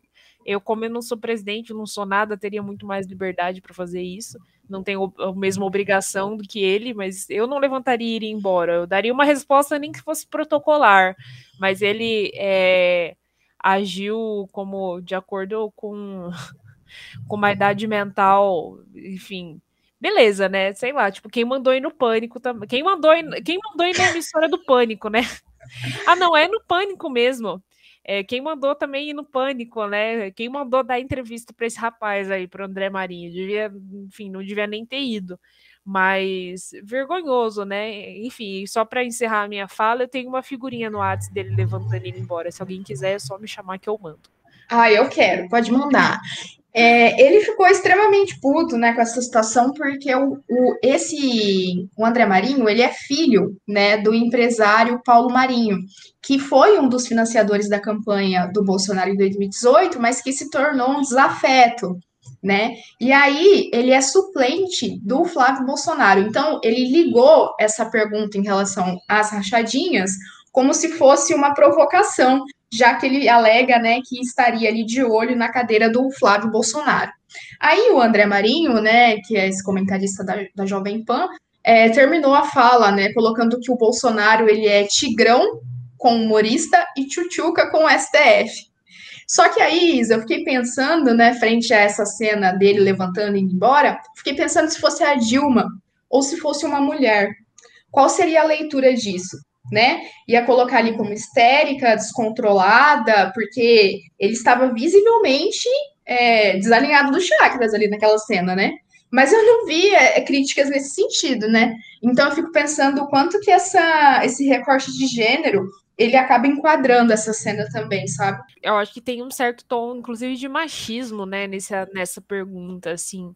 eu como eu não sou presidente, não sou nada, teria muito mais liberdade para fazer isso não tenho a mesma obrigação do que ele, mas eu não levantaria e iria embora. Eu daria uma resposta nem que fosse protocolar, mas ele é, agiu como de acordo com, com uma idade mental, enfim. Beleza, né? Sei lá, tipo, quem mandou ir no pânico também. Quem mandou ir, quem mandou ir na emissora do pânico, né? Ah, não, é no pânico mesmo. É, quem mandou também ir no pânico, né? Quem mandou dar entrevista para esse rapaz aí, para André Marinho, devia, enfim, não devia nem ter ido. Mas vergonhoso, né? Enfim, só para encerrar a minha fala, eu tenho uma figurinha no WhatsApp dele levantando ele embora. Se alguém quiser, é só me chamar que eu mando. Ah, eu quero, pode mandar. É, ele ficou extremamente puto, né, com essa situação, porque o, o, esse, o André Marinho, ele é filho, né, do empresário Paulo Marinho, que foi um dos financiadores da campanha do Bolsonaro em 2018, mas que se tornou um desafeto, né? E aí ele é suplente do Flávio Bolsonaro. Então ele ligou essa pergunta em relação às rachadinhas como se fosse uma provocação já que ele alega, né, que estaria ali de olho na cadeira do Flávio Bolsonaro. Aí o André Marinho, né, que é esse comentarista da, da Jovem Pan, é, terminou a fala, né, colocando que o Bolsonaro ele é tigrão com humorista e tchutchuca com STF. Só que aí, Isa, eu fiquei pensando, né, frente a essa cena dele levantando e indo embora, fiquei pensando se fosse a Dilma ou se fosse uma mulher. Qual seria a leitura disso? Né? Ia colocar ali como histérica, descontrolada, porque ele estava visivelmente é, desalinhado dos chakras ali naquela cena, né? Mas eu não vi é, críticas nesse sentido, né? Então eu fico pensando o quanto que essa, esse recorte de gênero ele acaba enquadrando essa cena também, sabe? Eu acho que tem um certo tom, inclusive, de machismo, né, nessa, nessa pergunta, assim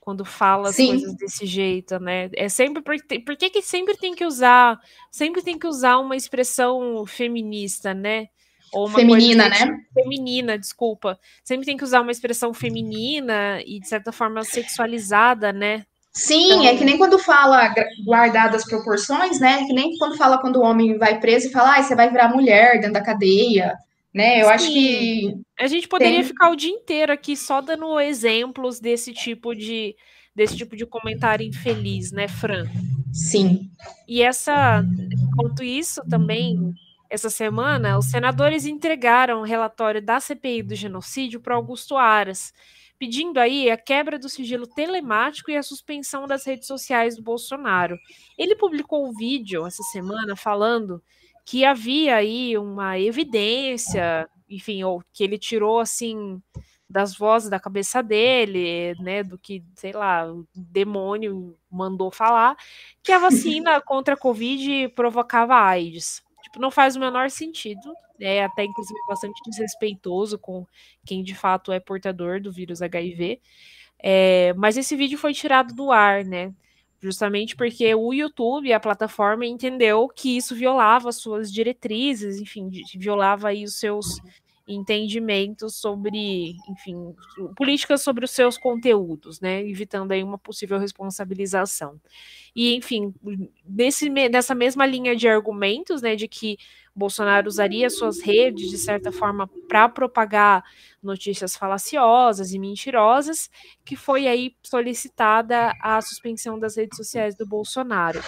quando fala as Sim. coisas desse jeito, né? É sempre por, por que, que sempre tem que usar, sempre tem que usar uma expressão feminista, né? Ou uma feminina, né? Feminina, desculpa. Sempre tem que usar uma expressão feminina e de certa forma sexualizada, né? Sim, então... é que nem quando fala guardadas proporções, né? Que nem quando fala quando o homem vai preso e fala, ah, você vai virar mulher dentro da cadeia né? Eu Sim. acho que a gente poderia tem... ficar o dia inteiro aqui só dando exemplos desse tipo de desse tipo de comentário infeliz, né, Fran? Sim. E essa, enquanto isso também, essa semana, os senadores entregaram o relatório da CPI do genocídio para Augusto Aras, pedindo aí a quebra do sigilo telemático e a suspensão das redes sociais do Bolsonaro. Ele publicou um vídeo essa semana falando que havia aí uma evidência, enfim, ou que ele tirou assim das vozes da cabeça dele, né, do que, sei lá, o demônio mandou falar, que a vacina contra a Covid provocava AIDS. Tipo, não faz o menor sentido, é até inclusive bastante desrespeitoso com quem de fato é portador do vírus HIV. É, mas esse vídeo foi tirado do ar, né? Justamente porque o YouTube, a plataforma, entendeu que isso violava suas diretrizes, enfim, violava aí os seus entendimentos sobre, enfim, políticas sobre os seus conteúdos, né, evitando aí uma possível responsabilização. E, enfim, nesse, nessa mesma linha de argumentos, né, de que Bolsonaro usaria suas redes, de certa forma, para propagar notícias falaciosas e mentirosas, que foi aí solicitada a suspensão das redes sociais do Bolsonaro.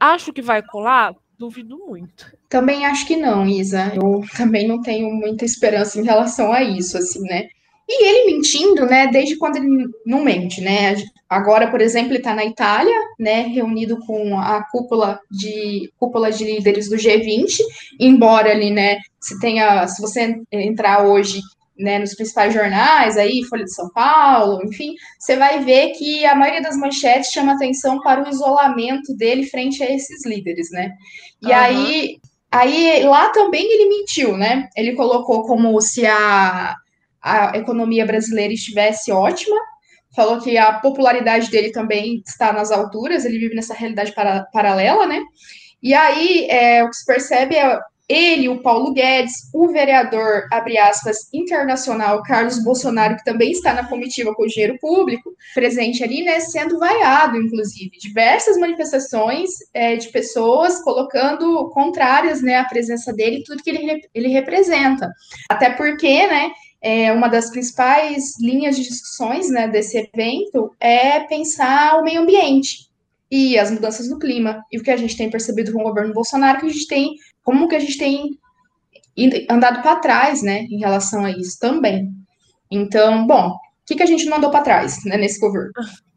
Acho que vai colar? Duvido muito. Também acho que não, Isa. Eu também não tenho muita esperança em relação a isso, assim, né? E ele mentindo, né, desde quando ele não mente, né? Agora, por exemplo, ele está na Itália, né, reunido com a cúpula de cúpula de líderes do G20, embora ali, né, se tenha, se você entrar hoje né, nos principais jornais, aí, Folha de São Paulo, enfim, você vai ver que a maioria das manchetes chama atenção para o isolamento dele frente a esses líderes, né? E uhum. aí, aí, lá também ele mentiu, né? Ele colocou como se a, a economia brasileira estivesse ótima, falou que a popularidade dele também está nas alturas, ele vive nessa realidade para, paralela, né? E aí, é, o que se percebe é ele, o Paulo Guedes, o vereador, abre aspas, internacional Carlos Bolsonaro, que também está na comitiva com o dinheiro público, presente ali, né, sendo vaiado, inclusive. Diversas manifestações é, de pessoas colocando contrárias, né, à presença dele e tudo que ele, ele representa. Até porque, né, é, uma das principais linhas de discussões, né, desse evento é pensar o meio ambiente e as mudanças no clima. E o que a gente tem percebido com o governo Bolsonaro, que a gente tem como que a gente tem andado para trás, né, em relação a isso também. Então, bom, o que, que a gente não andou para trás, né, nesse governo?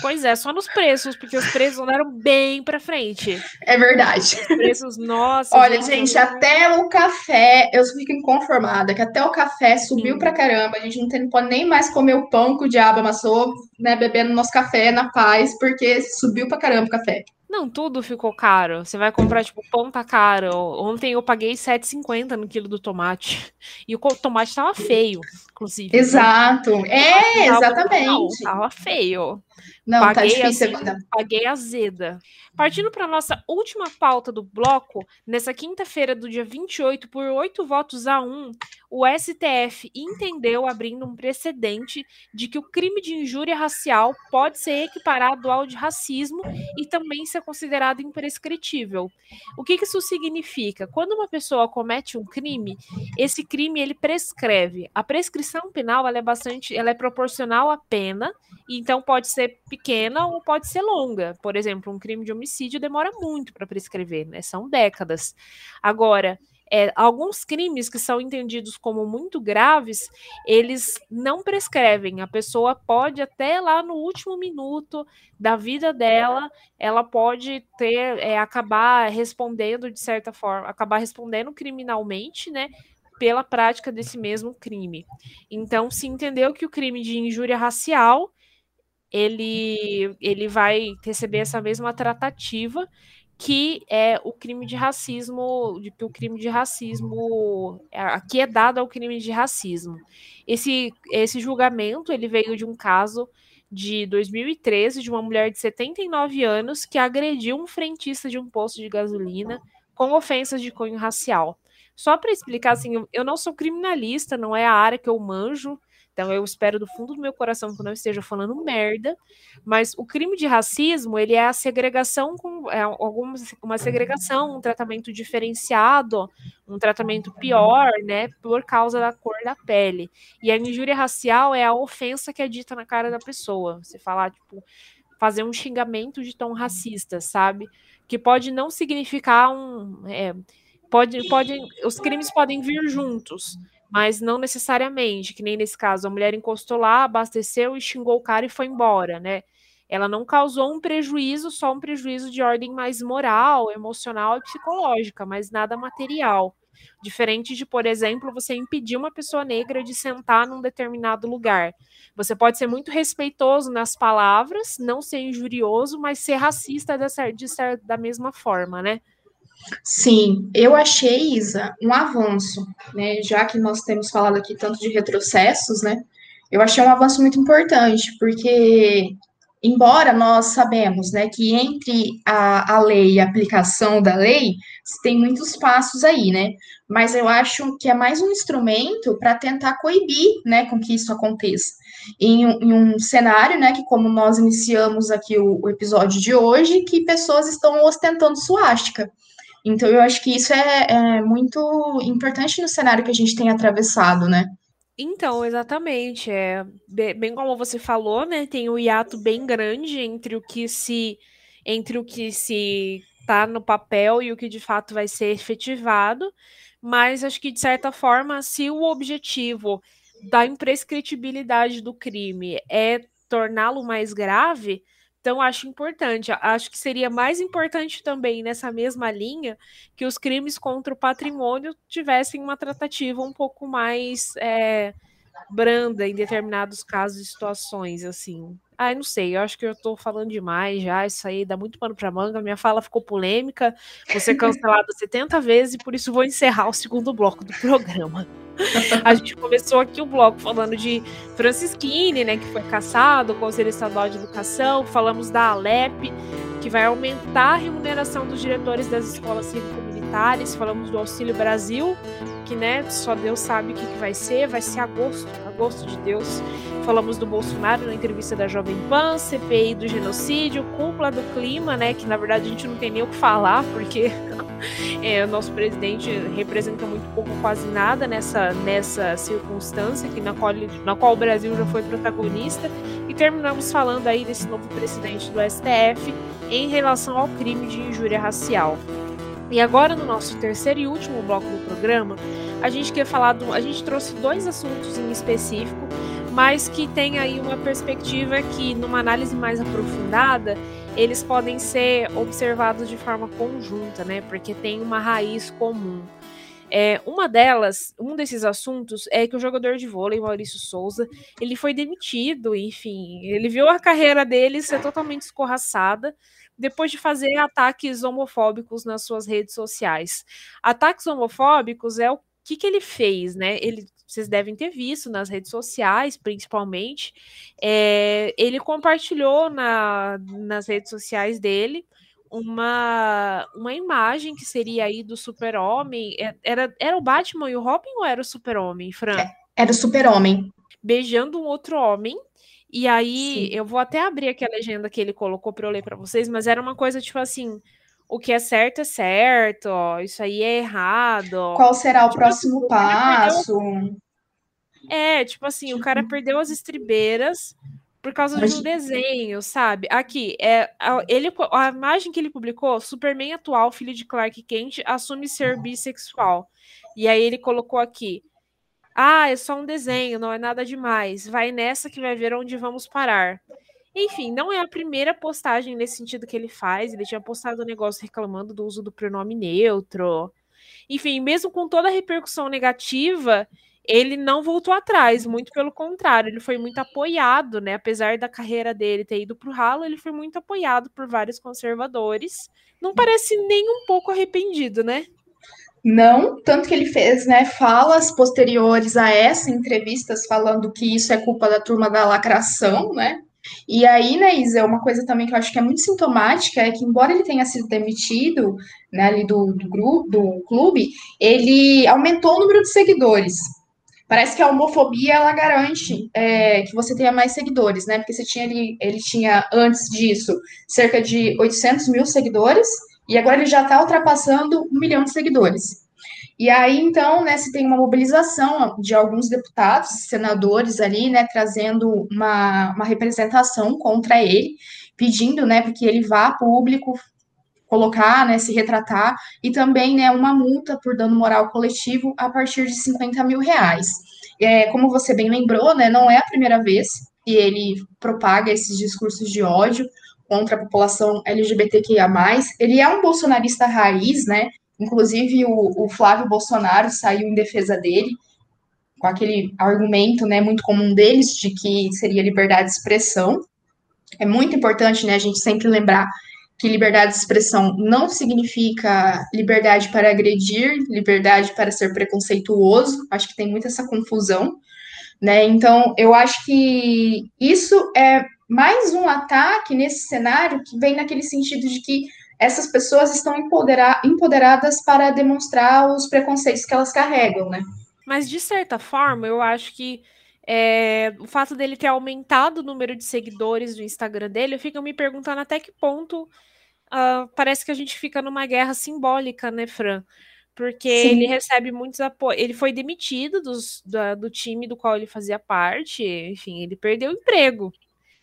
Pois é, só nos preços, porque os preços andaram bem para frente. É verdade. Os preços, nossa. Olha, gente, até o café, eu fico inconformada, que até o café subiu para caramba. A gente não, tem, não pode nem mais comer o pão que o diabo amassou, né, bebendo nosso café na paz, porque subiu para caramba o café. Não, tudo ficou caro. Você vai comprar, tipo, pão tá caro. Ontem eu paguei 7,50 no quilo do tomate. E o tomate tava feio, inclusive. Exato. Né? É, exatamente. Não, tava feio. Não, tá paguei tá difícil azeda, Paguei azeda. Partindo para nossa última pauta do bloco, nessa quinta-feira do dia 28, por oito votos a um, o STF entendeu, abrindo um precedente, de que o crime de injúria racial pode ser equiparado ao de racismo e também ser considerado imprescritível. O que, que isso significa? Quando uma pessoa comete um crime, esse crime ele prescreve. A prescrição penal ela é bastante, ela é proporcional à pena, então pode ser pequena ou pode ser longa. Por exemplo, um crime de homicídio demora muito para prescrever, né? São décadas. Agora, é, alguns crimes que são entendidos como muito graves, eles não prescrevem. A pessoa pode até lá no último minuto da vida dela, ela pode ter é, acabar respondendo de certa forma, acabar respondendo criminalmente, né? Pela prática desse mesmo crime. Então, se entendeu que o crime de injúria racial ele, ele vai receber essa mesma tratativa que é o crime de racismo, de que o crime de racismo é, aqui é dado ao crime de racismo. Esse, esse julgamento ele veio de um caso de 2013 de uma mulher de 79 anos que agrediu um frentista de um posto de gasolina com ofensas de cunho racial. Só para explicar assim, eu não sou criminalista, não é a área que eu manjo, então eu espero do fundo do meu coração que eu não esteja falando merda, mas o crime de racismo, ele é a segregação com é alguma, uma segregação, um tratamento diferenciado, um tratamento pior, né, por causa da cor da pele. E a injúria racial é a ofensa que é dita na cara da pessoa. Você falar, tipo, fazer um xingamento de tom racista, sabe? Que pode não significar um. É, pode, pode, os crimes podem vir juntos, mas não necessariamente, que nem nesse caso, a mulher encostou lá, abasteceu e xingou o cara e foi embora, né? ela não causou um prejuízo, só um prejuízo de ordem mais moral, emocional e psicológica, mas nada material. Diferente de, por exemplo, você impedir uma pessoa negra de sentar num determinado lugar. Você pode ser muito respeitoso nas palavras, não ser injurioso, mas ser racista dessa, de, da mesma forma, né? Sim, eu achei, Isa, um avanço, né? Já que nós temos falado aqui tanto de retrocessos, né? Eu achei um avanço muito importante, porque embora nós sabemos, né, que entre a, a lei e a aplicação da lei, tem muitos passos aí, né? Mas eu acho que é mais um instrumento para tentar coibir, né, com que isso aconteça. Em, em, um cenário, né, que como nós iniciamos aqui o, o episódio de hoje, que pessoas estão ostentando suástica. Então, eu acho que isso é, é muito importante no cenário que a gente tem atravessado, né? Então, exatamente. É, bem como você falou, né? Tem um hiato bem grande entre o que se entre o que se tá no papel e o que de fato vai ser efetivado. Mas acho que, de certa forma, se o objetivo da imprescritibilidade do crime é torná-lo mais grave, então, acho importante. Acho que seria mais importante também, nessa mesma linha, que os crimes contra o patrimônio tivessem uma tratativa um pouco mais é, branda em determinados casos e situações, assim. Ah, não sei, eu acho que eu tô falando demais já, isso aí dá muito pano pra manga, minha fala ficou polêmica, vou ser cancelada 70 vezes, e por isso vou encerrar o segundo bloco do programa. A gente começou aqui o bloco falando de Francisquini, né, que foi caçado, o Conselho Estadual de Educação, falamos da Alep, que vai aumentar a remuneração dos diretores das escolas cívico-militares, falamos do Auxílio Brasil, que né, só Deus sabe o que, que vai ser, vai ser agosto, agosto de Deus. Falamos do Bolsonaro na entrevista da Jovem Pan, CPI do genocídio, cúpula do clima, né, que na verdade a gente não tem nem o que falar, porque é, o nosso presidente representa muito pouco, quase nada nessa, nessa circunstância que na, qual, na qual o Brasil já foi protagonista. E terminamos falando aí desse novo presidente do STF em relação ao crime de injúria racial. E agora, no nosso terceiro e último bloco do programa, a gente quer falar do, a gente trouxe dois assuntos em específico, mas que tem aí uma perspectiva que, numa análise mais aprofundada, eles podem ser observados de forma conjunta, né? Porque tem uma raiz comum. É, uma delas, um desses assuntos é que o jogador de vôlei, Maurício Souza, ele foi demitido, enfim, ele viu a carreira dele ser totalmente escorraçada depois de fazer ataques homofóbicos nas suas redes sociais. Ataques homofóbicos é o que, que ele fez, né? Ele vocês devem ter visto nas redes sociais, principalmente. É, ele compartilhou na, nas redes sociais dele uma, uma imagem que seria aí do super-homem. É, era, era o Batman e o Robin ou era o super-homem, Fran? É, era o super-homem. Beijando um outro homem. E aí, Sim. eu vou até abrir aqui a legenda que ele colocou para eu ler para vocês, mas era uma coisa tipo assim: o que é certo é certo, ó, isso aí é errado. Qual será o tipo, próximo assim, passo? Perdeu... É, tipo assim, o cara perdeu as estribeiras por causa Mas... de um desenho, sabe? Aqui, é, a, ele, a imagem que ele publicou, Superman atual, filho de Clark Kent, assume ser bissexual. E aí ele colocou aqui, ah, é só um desenho, não é nada demais. Vai nessa que vai ver onde vamos parar. Enfim, não é a primeira postagem nesse sentido que ele faz. Ele tinha postado um negócio reclamando do uso do pronome neutro. Enfim, mesmo com toda a repercussão negativa, ele não voltou atrás, muito pelo contrário, ele foi muito apoiado, né? Apesar da carreira dele ter ido para o ralo, ele foi muito apoiado por vários conservadores. Não parece nem um pouco arrependido, né? Não, tanto que ele fez, né, falas posteriores a essa entrevistas falando que isso é culpa da turma da lacração, né? E aí, né, Isa, uma coisa também que eu acho que é muito sintomática é que, embora ele tenha sido demitido, né, ali do, do grupo, do clube, ele aumentou o número de seguidores. Parece que a homofobia ela garante é, que você tenha mais seguidores, né? Porque você tinha ele, ele tinha antes disso cerca de 800 mil seguidores e agora ele já está ultrapassando um milhão de seguidores. E aí, então, né, se tem uma mobilização de alguns deputados, senadores ali, né, trazendo uma, uma representação contra ele, pedindo, né, que ele vá a público colocar, né, se retratar, e também, né, uma multa por dano moral coletivo a partir de 50 mil reais. É, como você bem lembrou, né, não é a primeira vez e ele propaga esses discursos de ódio contra a população LGBTQIA+. Ele é um bolsonarista raiz, né? Inclusive o, o Flávio Bolsonaro saiu em defesa dele, com aquele argumento, né, muito comum deles de que seria liberdade de expressão. É muito importante, né, a gente sempre lembrar que liberdade de expressão não significa liberdade para agredir, liberdade para ser preconceituoso. Acho que tem muito essa confusão, né? Então, eu acho que isso é mais um ataque nesse cenário que vem naquele sentido de que essas pessoas estão empodera empoderadas para demonstrar os preconceitos que elas carregam, né? Mas de certa forma, eu acho que é, o fato dele ter aumentado o número de seguidores do Instagram dele, eu fico me perguntando até que ponto uh, parece que a gente fica numa guerra simbólica, né, Fran? Porque Sim. ele recebe muitos apoios. Ele foi demitido dos, da, do time do qual ele fazia parte, enfim, ele perdeu o emprego.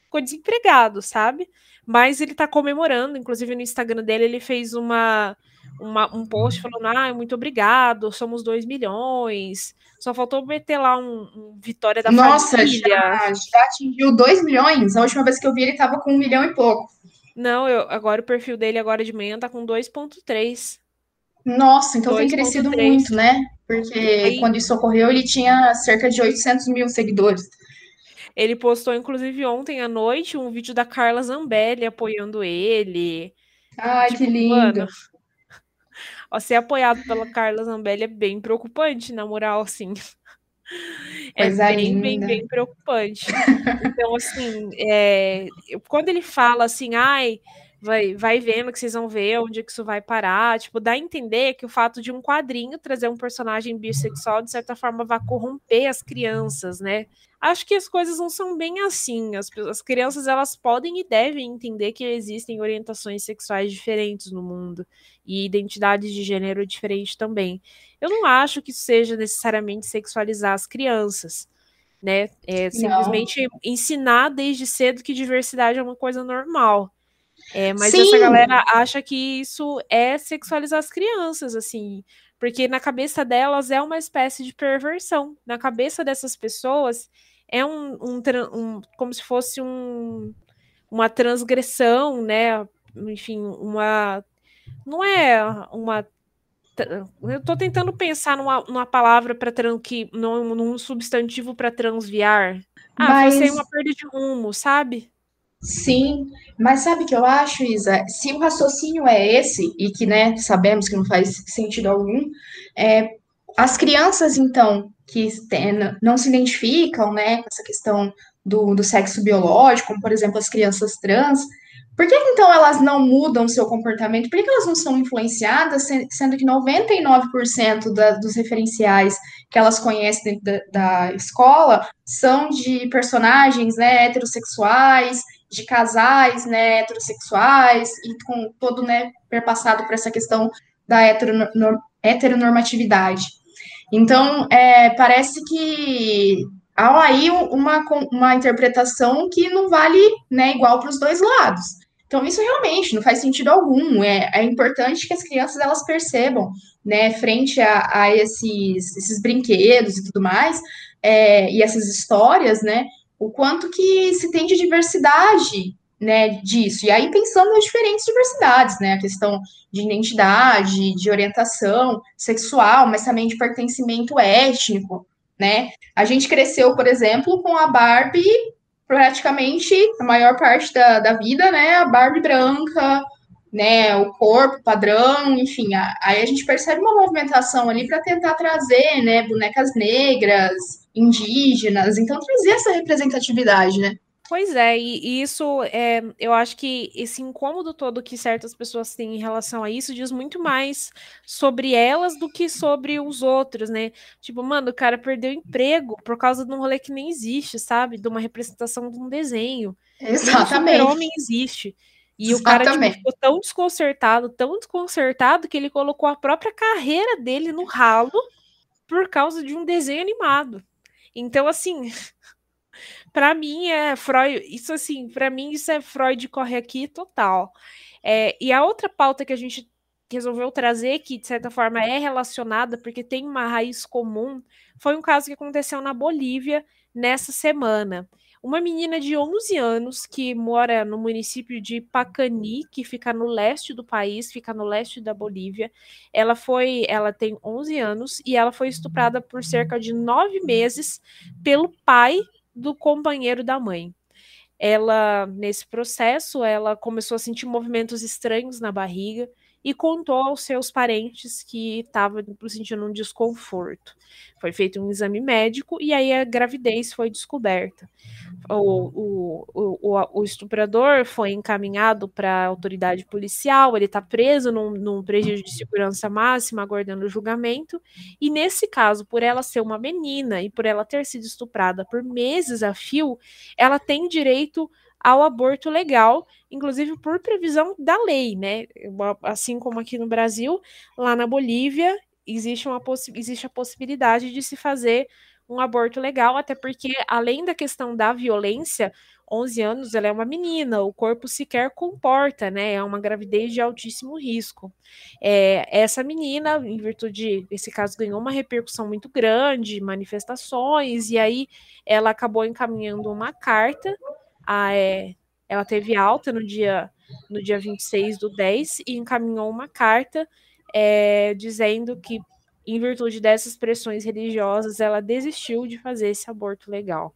Ficou desempregado, sabe? Mas ele tá comemorando, inclusive no Instagram dele, ele fez uma, uma um post falando: ah, muito obrigado, somos 2 milhões. Só faltou meter lá um, um vitória da Nossa, família. Nossa, já, já atingiu 2 milhões? A última vez que eu vi, ele tava com um milhão e pouco. Não, eu, agora o perfil dele agora de manhã tá com 2.3. Nossa, então 2. tem crescido 3. muito, né? Porque Aí, quando isso ocorreu, ele tinha cerca de 800 mil seguidores. Ele postou, inclusive, ontem à noite, um vídeo da Carla Zambelli apoiando ele. Ai, tipo, que lindo. Mano, ó, ser apoiado pela Carla Zambelli é bem preocupante, na moral, assim. É Coisa bem, bem, bem preocupante. Então, assim, é, quando ele fala assim, ai, vai, vai vendo que vocês vão ver onde que isso vai parar, tipo, dá a entender que o fato de um quadrinho trazer um personagem bissexual, de certa forma, vai corromper as crianças, né? Acho que as coisas não são bem assim. As, as crianças, elas podem e devem entender que existem orientações sexuais diferentes no mundo e identidades de gênero diferentes também. Eu não acho que isso seja necessariamente sexualizar as crianças, né? É simplesmente não. ensinar desde cedo que diversidade é uma coisa normal. É, mas Sim. essa galera acha que isso é sexualizar as crianças, assim, porque na cabeça delas é uma espécie de perversão. Na cabeça dessas pessoas é um, um, um como se fosse um, uma transgressão, né? Enfim, uma não é uma eu estou tentando pensar numa, numa palavra para que num, num substantivo para transviar. Ah, Mas... você é uma perda de rumo, sabe? Sim, mas sabe o que eu acho, Isa? Se o raciocínio é esse, e que, né, sabemos que não faz sentido algum, é, as crianças, então, que não se identificam, né, com essa questão do, do sexo biológico, como, por exemplo, as crianças trans, por que, então elas não mudam seu comportamento? Por que, elas não são influenciadas, sendo que 99% da, dos referenciais que elas conhecem da, da, escola são de personagens né, heterossexuais de casais, né, heterossexuais, e com todo, né, perpassado por essa questão da heteronormatividade. Então, é, parece que há aí uma, uma interpretação que não vale, né, igual para os dois lados. Então, isso realmente não faz sentido algum. É, é importante que as crianças elas percebam, né, frente a, a esses, esses brinquedos e tudo mais, é, e essas histórias, né, o quanto que se tem de diversidade né, disso. E aí pensando nas diferentes diversidades, né, a questão de identidade, de orientação sexual, mas também de pertencimento étnico, né? A gente cresceu, por exemplo, com a Barbie praticamente a maior parte da, da vida, né, a Barbie branca, né, o corpo padrão, enfim, a, aí a gente percebe uma movimentação ali para tentar trazer, né, bonecas negras, indígenas, então trazer essa representatividade, né? Pois é, e, isso é, eu acho que esse incômodo todo que certas pessoas têm em relação a isso diz muito mais sobre elas do que sobre os outros, né? Tipo, mano, o cara perdeu emprego por causa de um rolê que nem existe, sabe? De uma representação de um desenho. Exatamente. O homem existe. E o cara tipo, ficou tão desconcertado, tão desconcertado, que ele colocou a própria carreira dele no ralo por causa de um desenho animado. Então, assim, para mim é Freud, isso assim, para mim isso é Freud corre aqui total. É, e a outra pauta que a gente resolveu trazer, que de certa forma é relacionada, porque tem uma raiz comum, foi um caso que aconteceu na Bolívia nessa semana. Uma menina de 11 anos que mora no município de Pacani, que fica no leste do país, fica no leste da Bolívia. Ela foi, ela tem 11 anos e ela foi estuprada por cerca de nove meses pelo pai do companheiro da mãe. Ela, nesse processo, ela começou a sentir movimentos estranhos na barriga e contou aos seus parentes que estava sentindo um desconforto. Foi feito um exame médico e aí a gravidez foi descoberta. O, o, o, o estuprador foi encaminhado para a autoridade policial, ele está preso num, num presídio de segurança máxima, aguardando o julgamento. E nesse caso, por ela ser uma menina e por ela ter sido estuprada por meses a fio, ela tem direito ao aborto legal, inclusive por previsão da lei, né? Assim como aqui no Brasil, lá na Bolívia existe, uma existe a possibilidade de se fazer um aborto legal, até porque, além da questão da violência, 11 anos, ela é uma menina, o corpo sequer comporta, né? É uma gravidez de altíssimo risco. É, essa menina, em virtude desse caso, ganhou uma repercussão muito grande, manifestações, e aí ela acabou encaminhando uma carta a, é, ela teve alta no dia, no dia 26 do 10 e encaminhou uma carta é, dizendo que, em virtude dessas pressões religiosas, ela desistiu de fazer esse aborto legal.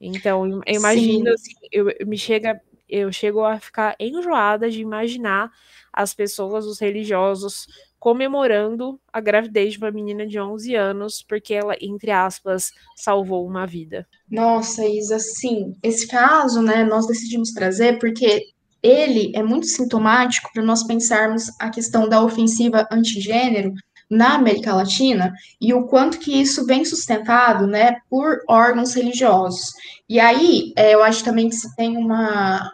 Então, eu imagino, assim, eu, eu, me chega, eu chego a ficar enjoada de imaginar as pessoas, os religiosos, comemorando a gravidez de uma menina de 11 anos, porque ela, entre aspas, salvou uma vida. Nossa, Isa, sim. Esse caso, né, nós decidimos trazer porque ele é muito sintomático para nós pensarmos a questão da ofensiva antigênero na América Latina e o quanto que isso vem sustentado, né, por órgãos religiosos. E aí, é, eu acho também que se tem uma,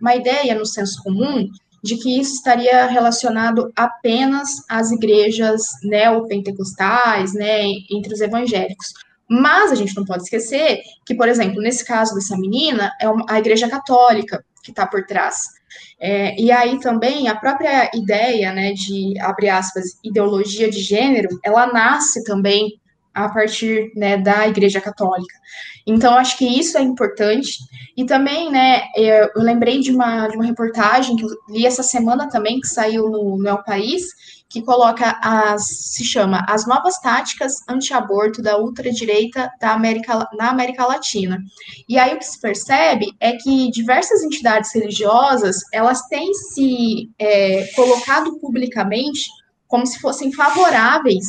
uma ideia no senso comum de que isso estaria relacionado apenas às igrejas neopentecostais, né, entre os evangélicos. Mas a gente não pode esquecer que, por exemplo, nesse caso dessa menina, é a igreja católica que está por trás. É, e aí também a própria ideia, né, de, abre aspas, ideologia de gênero, ela nasce também a partir né, da Igreja Católica. Então, acho que isso é importante. E também, né, eu lembrei de uma, de uma reportagem que eu li essa semana também, que saiu no Meu País, que coloca as, se chama As Novas Táticas Anti-Aborto da Ultradireita da América, na América Latina. E aí o que se percebe é que diversas entidades religiosas, elas têm se é, colocado publicamente como se fossem favoráveis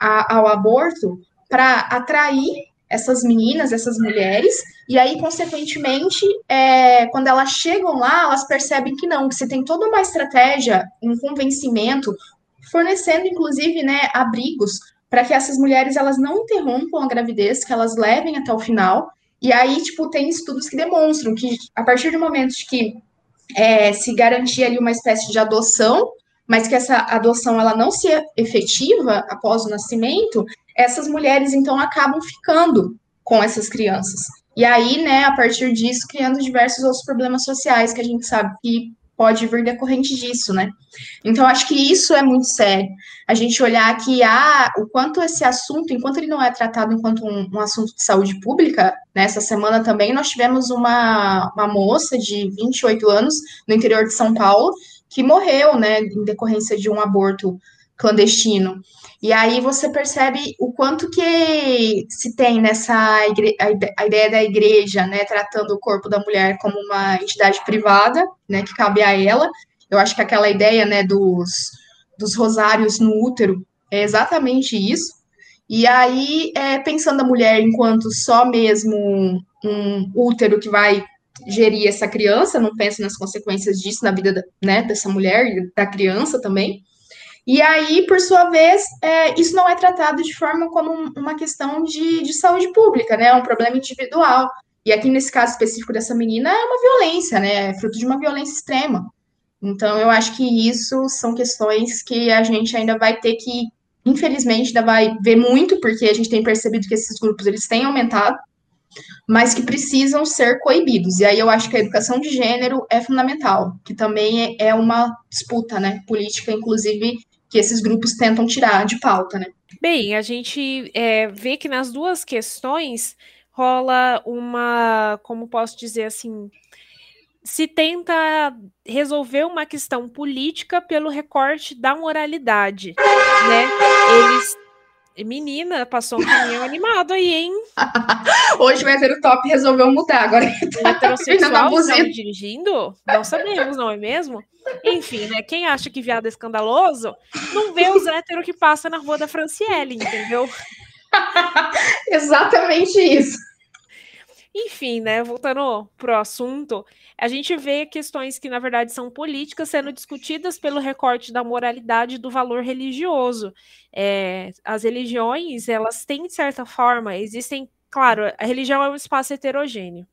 a, ao aborto para atrair essas meninas, essas mulheres, e aí, consequentemente, é, quando elas chegam lá, elas percebem que não, que você tem toda uma estratégia, um convencimento, fornecendo, inclusive, né, abrigos para que essas mulheres elas não interrompam a gravidez, que elas levem até o final. E aí, tipo, tem estudos que demonstram que a partir do momento que é, se garantir ali uma espécie de adoção, mas que essa adoção ela não se efetiva após o nascimento, essas mulheres então acabam ficando com essas crianças. E aí, né, a partir disso, criando diversos outros problemas sociais que a gente sabe que pode vir decorrente disso, né? Então, acho que isso é muito sério. A gente olhar que ah, o quanto esse assunto, enquanto ele não é tratado enquanto um, um assunto de saúde pública, nessa né, semana também nós tivemos uma, uma moça de 28 anos no interior de São Paulo que morreu, né, em decorrência de um aborto clandestino. E aí você percebe o quanto que se tem nessa igre a ideia da igreja, né, tratando o corpo da mulher como uma entidade privada, né, que cabe a ela. Eu acho que aquela ideia, né, dos, dos rosários no útero é exatamente isso. E aí, é, pensando a mulher enquanto só mesmo um útero que vai gerir essa criança, não pensa nas consequências disso na vida né, dessa mulher e da criança também. E aí, por sua vez, é, isso não é tratado de forma como uma questão de, de saúde pública, né? É um problema individual. E aqui, nesse caso específico dessa menina, é uma violência, né? É fruto de uma violência extrema. Então, eu acho que isso são questões que a gente ainda vai ter que, infelizmente, ainda vai ver muito, porque a gente tem percebido que esses grupos eles têm aumentado, mas que precisam ser coibidos. E aí eu acho que a educação de gênero é fundamental, que também é uma disputa, né, política, inclusive que esses grupos tentam tirar de pauta, né? Bem, a gente é, vê que nas duas questões rola uma, como posso dizer assim, se tenta resolver uma questão política pelo recorte da moralidade, né? Eles Menina, passou um caminhão animado aí, hein? Hoje o hétero top resolveu mudar, agora ele tá heterossexual está dirigindo? Não sabemos, não é mesmo? Enfim, né? Quem acha que viado é escandaloso, não vê os héteros que passam na rua da Franciele, entendeu? Exatamente isso. Enfim, né? Voltando pro assunto, a gente vê questões que, na verdade, são políticas sendo discutidas pelo recorte da moralidade do valor religioso. É, as religiões, elas têm, de certa forma, existem. Claro, a religião é um espaço heterogêneo,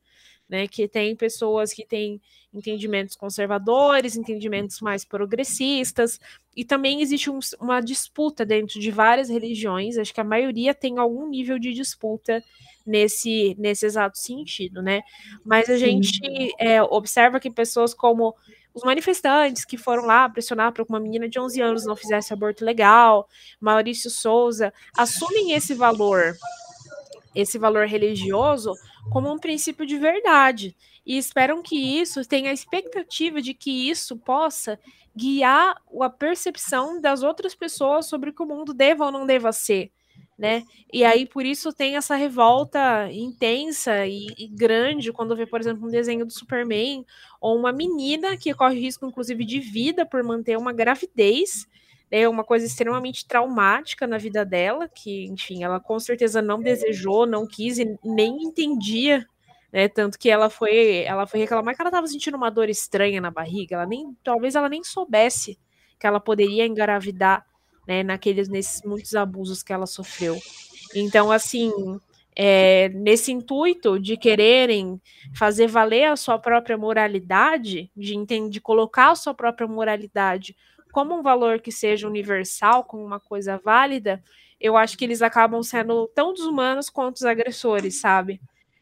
né? Que tem pessoas que têm entendimentos conservadores, entendimentos mais progressistas, e também existe um, uma disputa dentro de várias religiões. Acho que a maioria tem algum nível de disputa nesse, nesse exato sentido, né? Mas a Sim. gente é, observa que pessoas como os manifestantes que foram lá pressionar para que uma menina de 11 anos não fizesse aborto legal, Maurício Souza, assumem esse valor, esse valor religioso, como um princípio de verdade e esperam que isso tenha a expectativa de que isso possa guiar a percepção das outras pessoas sobre o que o mundo deva ou não deva ser né? E aí por isso tem essa revolta intensa e, e, grande quando vê, por exemplo, um desenho do Superman ou uma menina que corre risco, inclusive, de vida por manter uma gravidez, né? uma coisa extremamente traumática na vida dela, que, enfim, ela com certeza não desejou, não quis e nem entendia. Né, tanto que ela foi, ela foi reclamar que ela estava sentindo uma dor estranha na barriga, ela nem, talvez ela nem soubesse que ela poderia engravidar né, naqueles, nesses muitos abusos que ela sofreu. Então, assim, é, nesse intuito de quererem fazer valer a sua própria moralidade, de, entender, de colocar a sua própria moralidade como um valor que seja universal, como uma coisa válida, eu acho que eles acabam sendo tão desumanos quanto os agressores, sabe?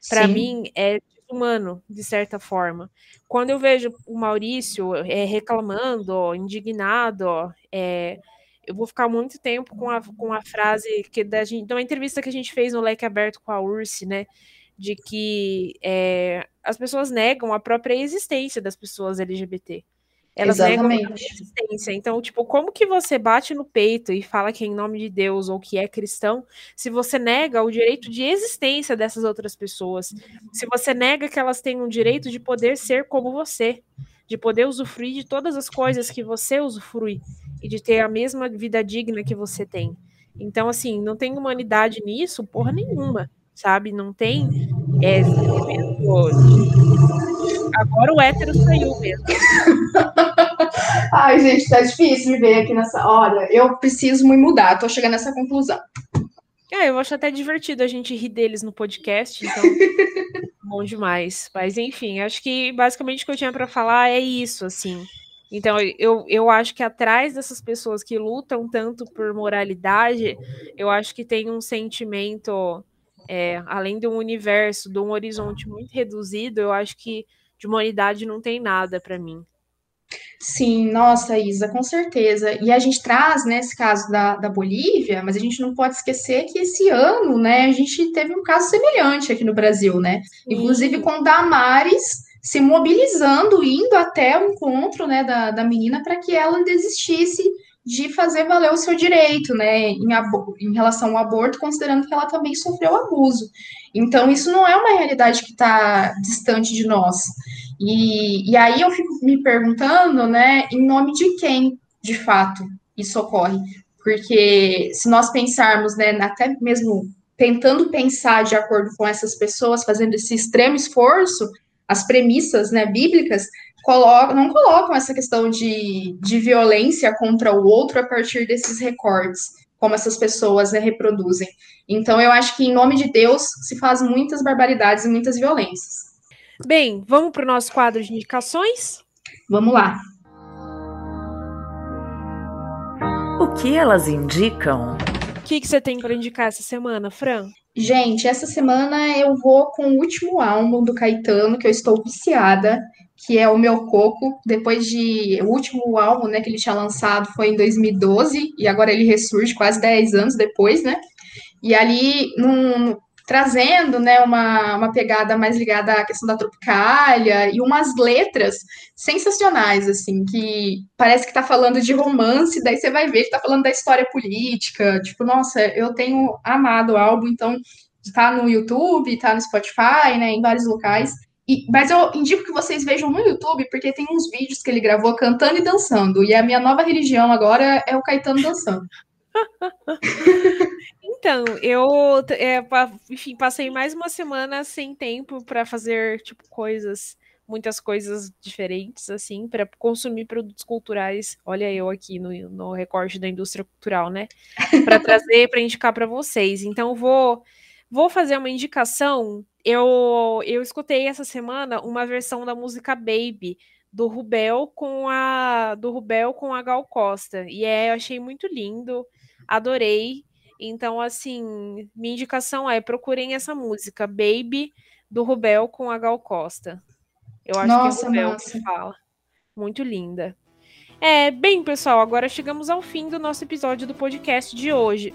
Para mim, é humano, de certa forma. Quando eu vejo o Maurício é, reclamando, indignado, é, eu vou ficar muito tempo com a, com a frase que da gente, de uma entrevista que a gente fez no Leque Aberto com a Ursi, né? De que é, as pessoas negam a própria existência das pessoas LGBT. Elas Exatamente. negam a existência. Então, tipo, como que você bate no peito e fala que é em nome de Deus ou que é cristão, se você nega o direito de existência dessas outras pessoas? Se você nega que elas têm o direito de poder ser como você, de poder usufruir de todas as coisas que você usufrui e de ter a mesma vida digna que você tem. Então, assim, não tem humanidade nisso, porra nenhuma, sabe? Não tem. É, Agora o hétero saiu mesmo. Ai, gente, tá difícil me ver aqui nessa. Olha, eu preciso me mudar, tô chegando nessa conclusão. É, eu acho até divertido a gente rir deles no podcast, então. bom demais. Mas, enfim, acho que basicamente o que eu tinha para falar é isso, assim. Então, eu, eu acho que atrás dessas pessoas que lutam tanto por moralidade, eu acho que tem um sentimento, é, além de um universo, de um horizonte muito reduzido, eu acho que de humanidade não tem nada para mim. Sim, nossa, Isa, com certeza. E a gente traz, nesse né, caso da, da Bolívia, mas a gente não pode esquecer que esse ano, né, a gente teve um caso semelhante aqui no Brasil, né? Sim. Inclusive com Damares se mobilizando, indo até o encontro né, da, da menina para que ela desistisse de fazer valer o seu direito, né, em, em, relação ao aborto, considerando que ela também sofreu abuso. Então, isso não é uma realidade que está distante de nós. E, e aí eu fico me perguntando, né, em nome de quem, de fato, isso ocorre? Porque se nós pensarmos, né, até mesmo tentando pensar de acordo com essas pessoas, fazendo esse extremo esforço, as premissas né, bíblicas colocam, não colocam essa questão de, de violência contra o outro a partir desses recortes, como essas pessoas né, reproduzem. Então, eu acho que, em nome de Deus, se faz muitas barbaridades e muitas violências. Bem, vamos para o nosso quadro de indicações? Vamos lá. O que elas indicam? O que, que você tem para indicar essa semana, Fran? Gente, essa semana eu vou com o último álbum do Caetano, que eu estou viciada, que é o Meu Coco. Depois de. O último álbum né, que ele tinha lançado foi em 2012, e agora ele ressurge quase 10 anos depois, né? E ali, num, trazendo né, uma, uma pegada mais ligada à questão da tropicália e umas letras sensacionais, assim, que parece que tá falando de romance, daí você vai ver que tá falando da história política. Tipo, nossa, eu tenho amado o álbum, então tá no YouTube, tá no Spotify, né, em vários locais. E, mas eu indico que vocês vejam no YouTube, porque tem uns vídeos que ele gravou cantando e dançando. E a minha nova religião agora é o Caetano dançando. Então, eu, é, enfim, passei mais uma semana sem tempo para fazer, tipo, coisas, muitas coisas diferentes, assim, para consumir produtos culturais. Olha eu aqui no, no recorte da indústria cultural, né? Para trazer, para indicar para vocês. Então, vou, vou fazer uma indicação. Eu, eu escutei essa semana uma versão da música Baby, do Rubel com a do Rubel com a Gal Costa. E é, eu achei muito lindo, adorei. Então, assim, minha indicação é procurem essa música, Baby, do Rubel com a Gal Costa. Eu acho Nossa, que é o Rubel massa. que fala. Muito linda. É, bem, pessoal, agora chegamos ao fim do nosso episódio do podcast de hoje.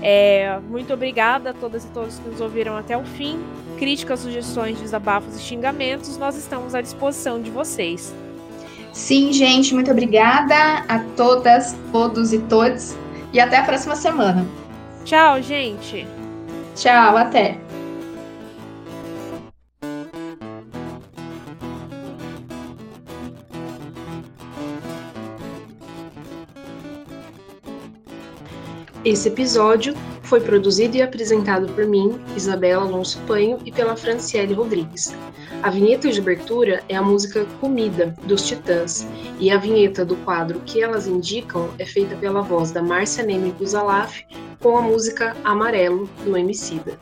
É, muito obrigada a todas e todos que nos ouviram até o fim. Críticas, sugestões, desabafos e xingamentos, nós estamos à disposição de vocês. Sim, gente, muito obrigada a todas, todos e todos. E até a próxima semana. Tchau, gente. Tchau, até. Esse episódio foi produzido e apresentado por mim, Isabela Alonso Panho, e pela Franciele Rodrigues. A vinheta de abertura é a música Comida, dos Titãs, e a vinheta do quadro que elas indicam é feita pela voz da Márcia Neme Buzalaf com a música Amarelo, do Emicida.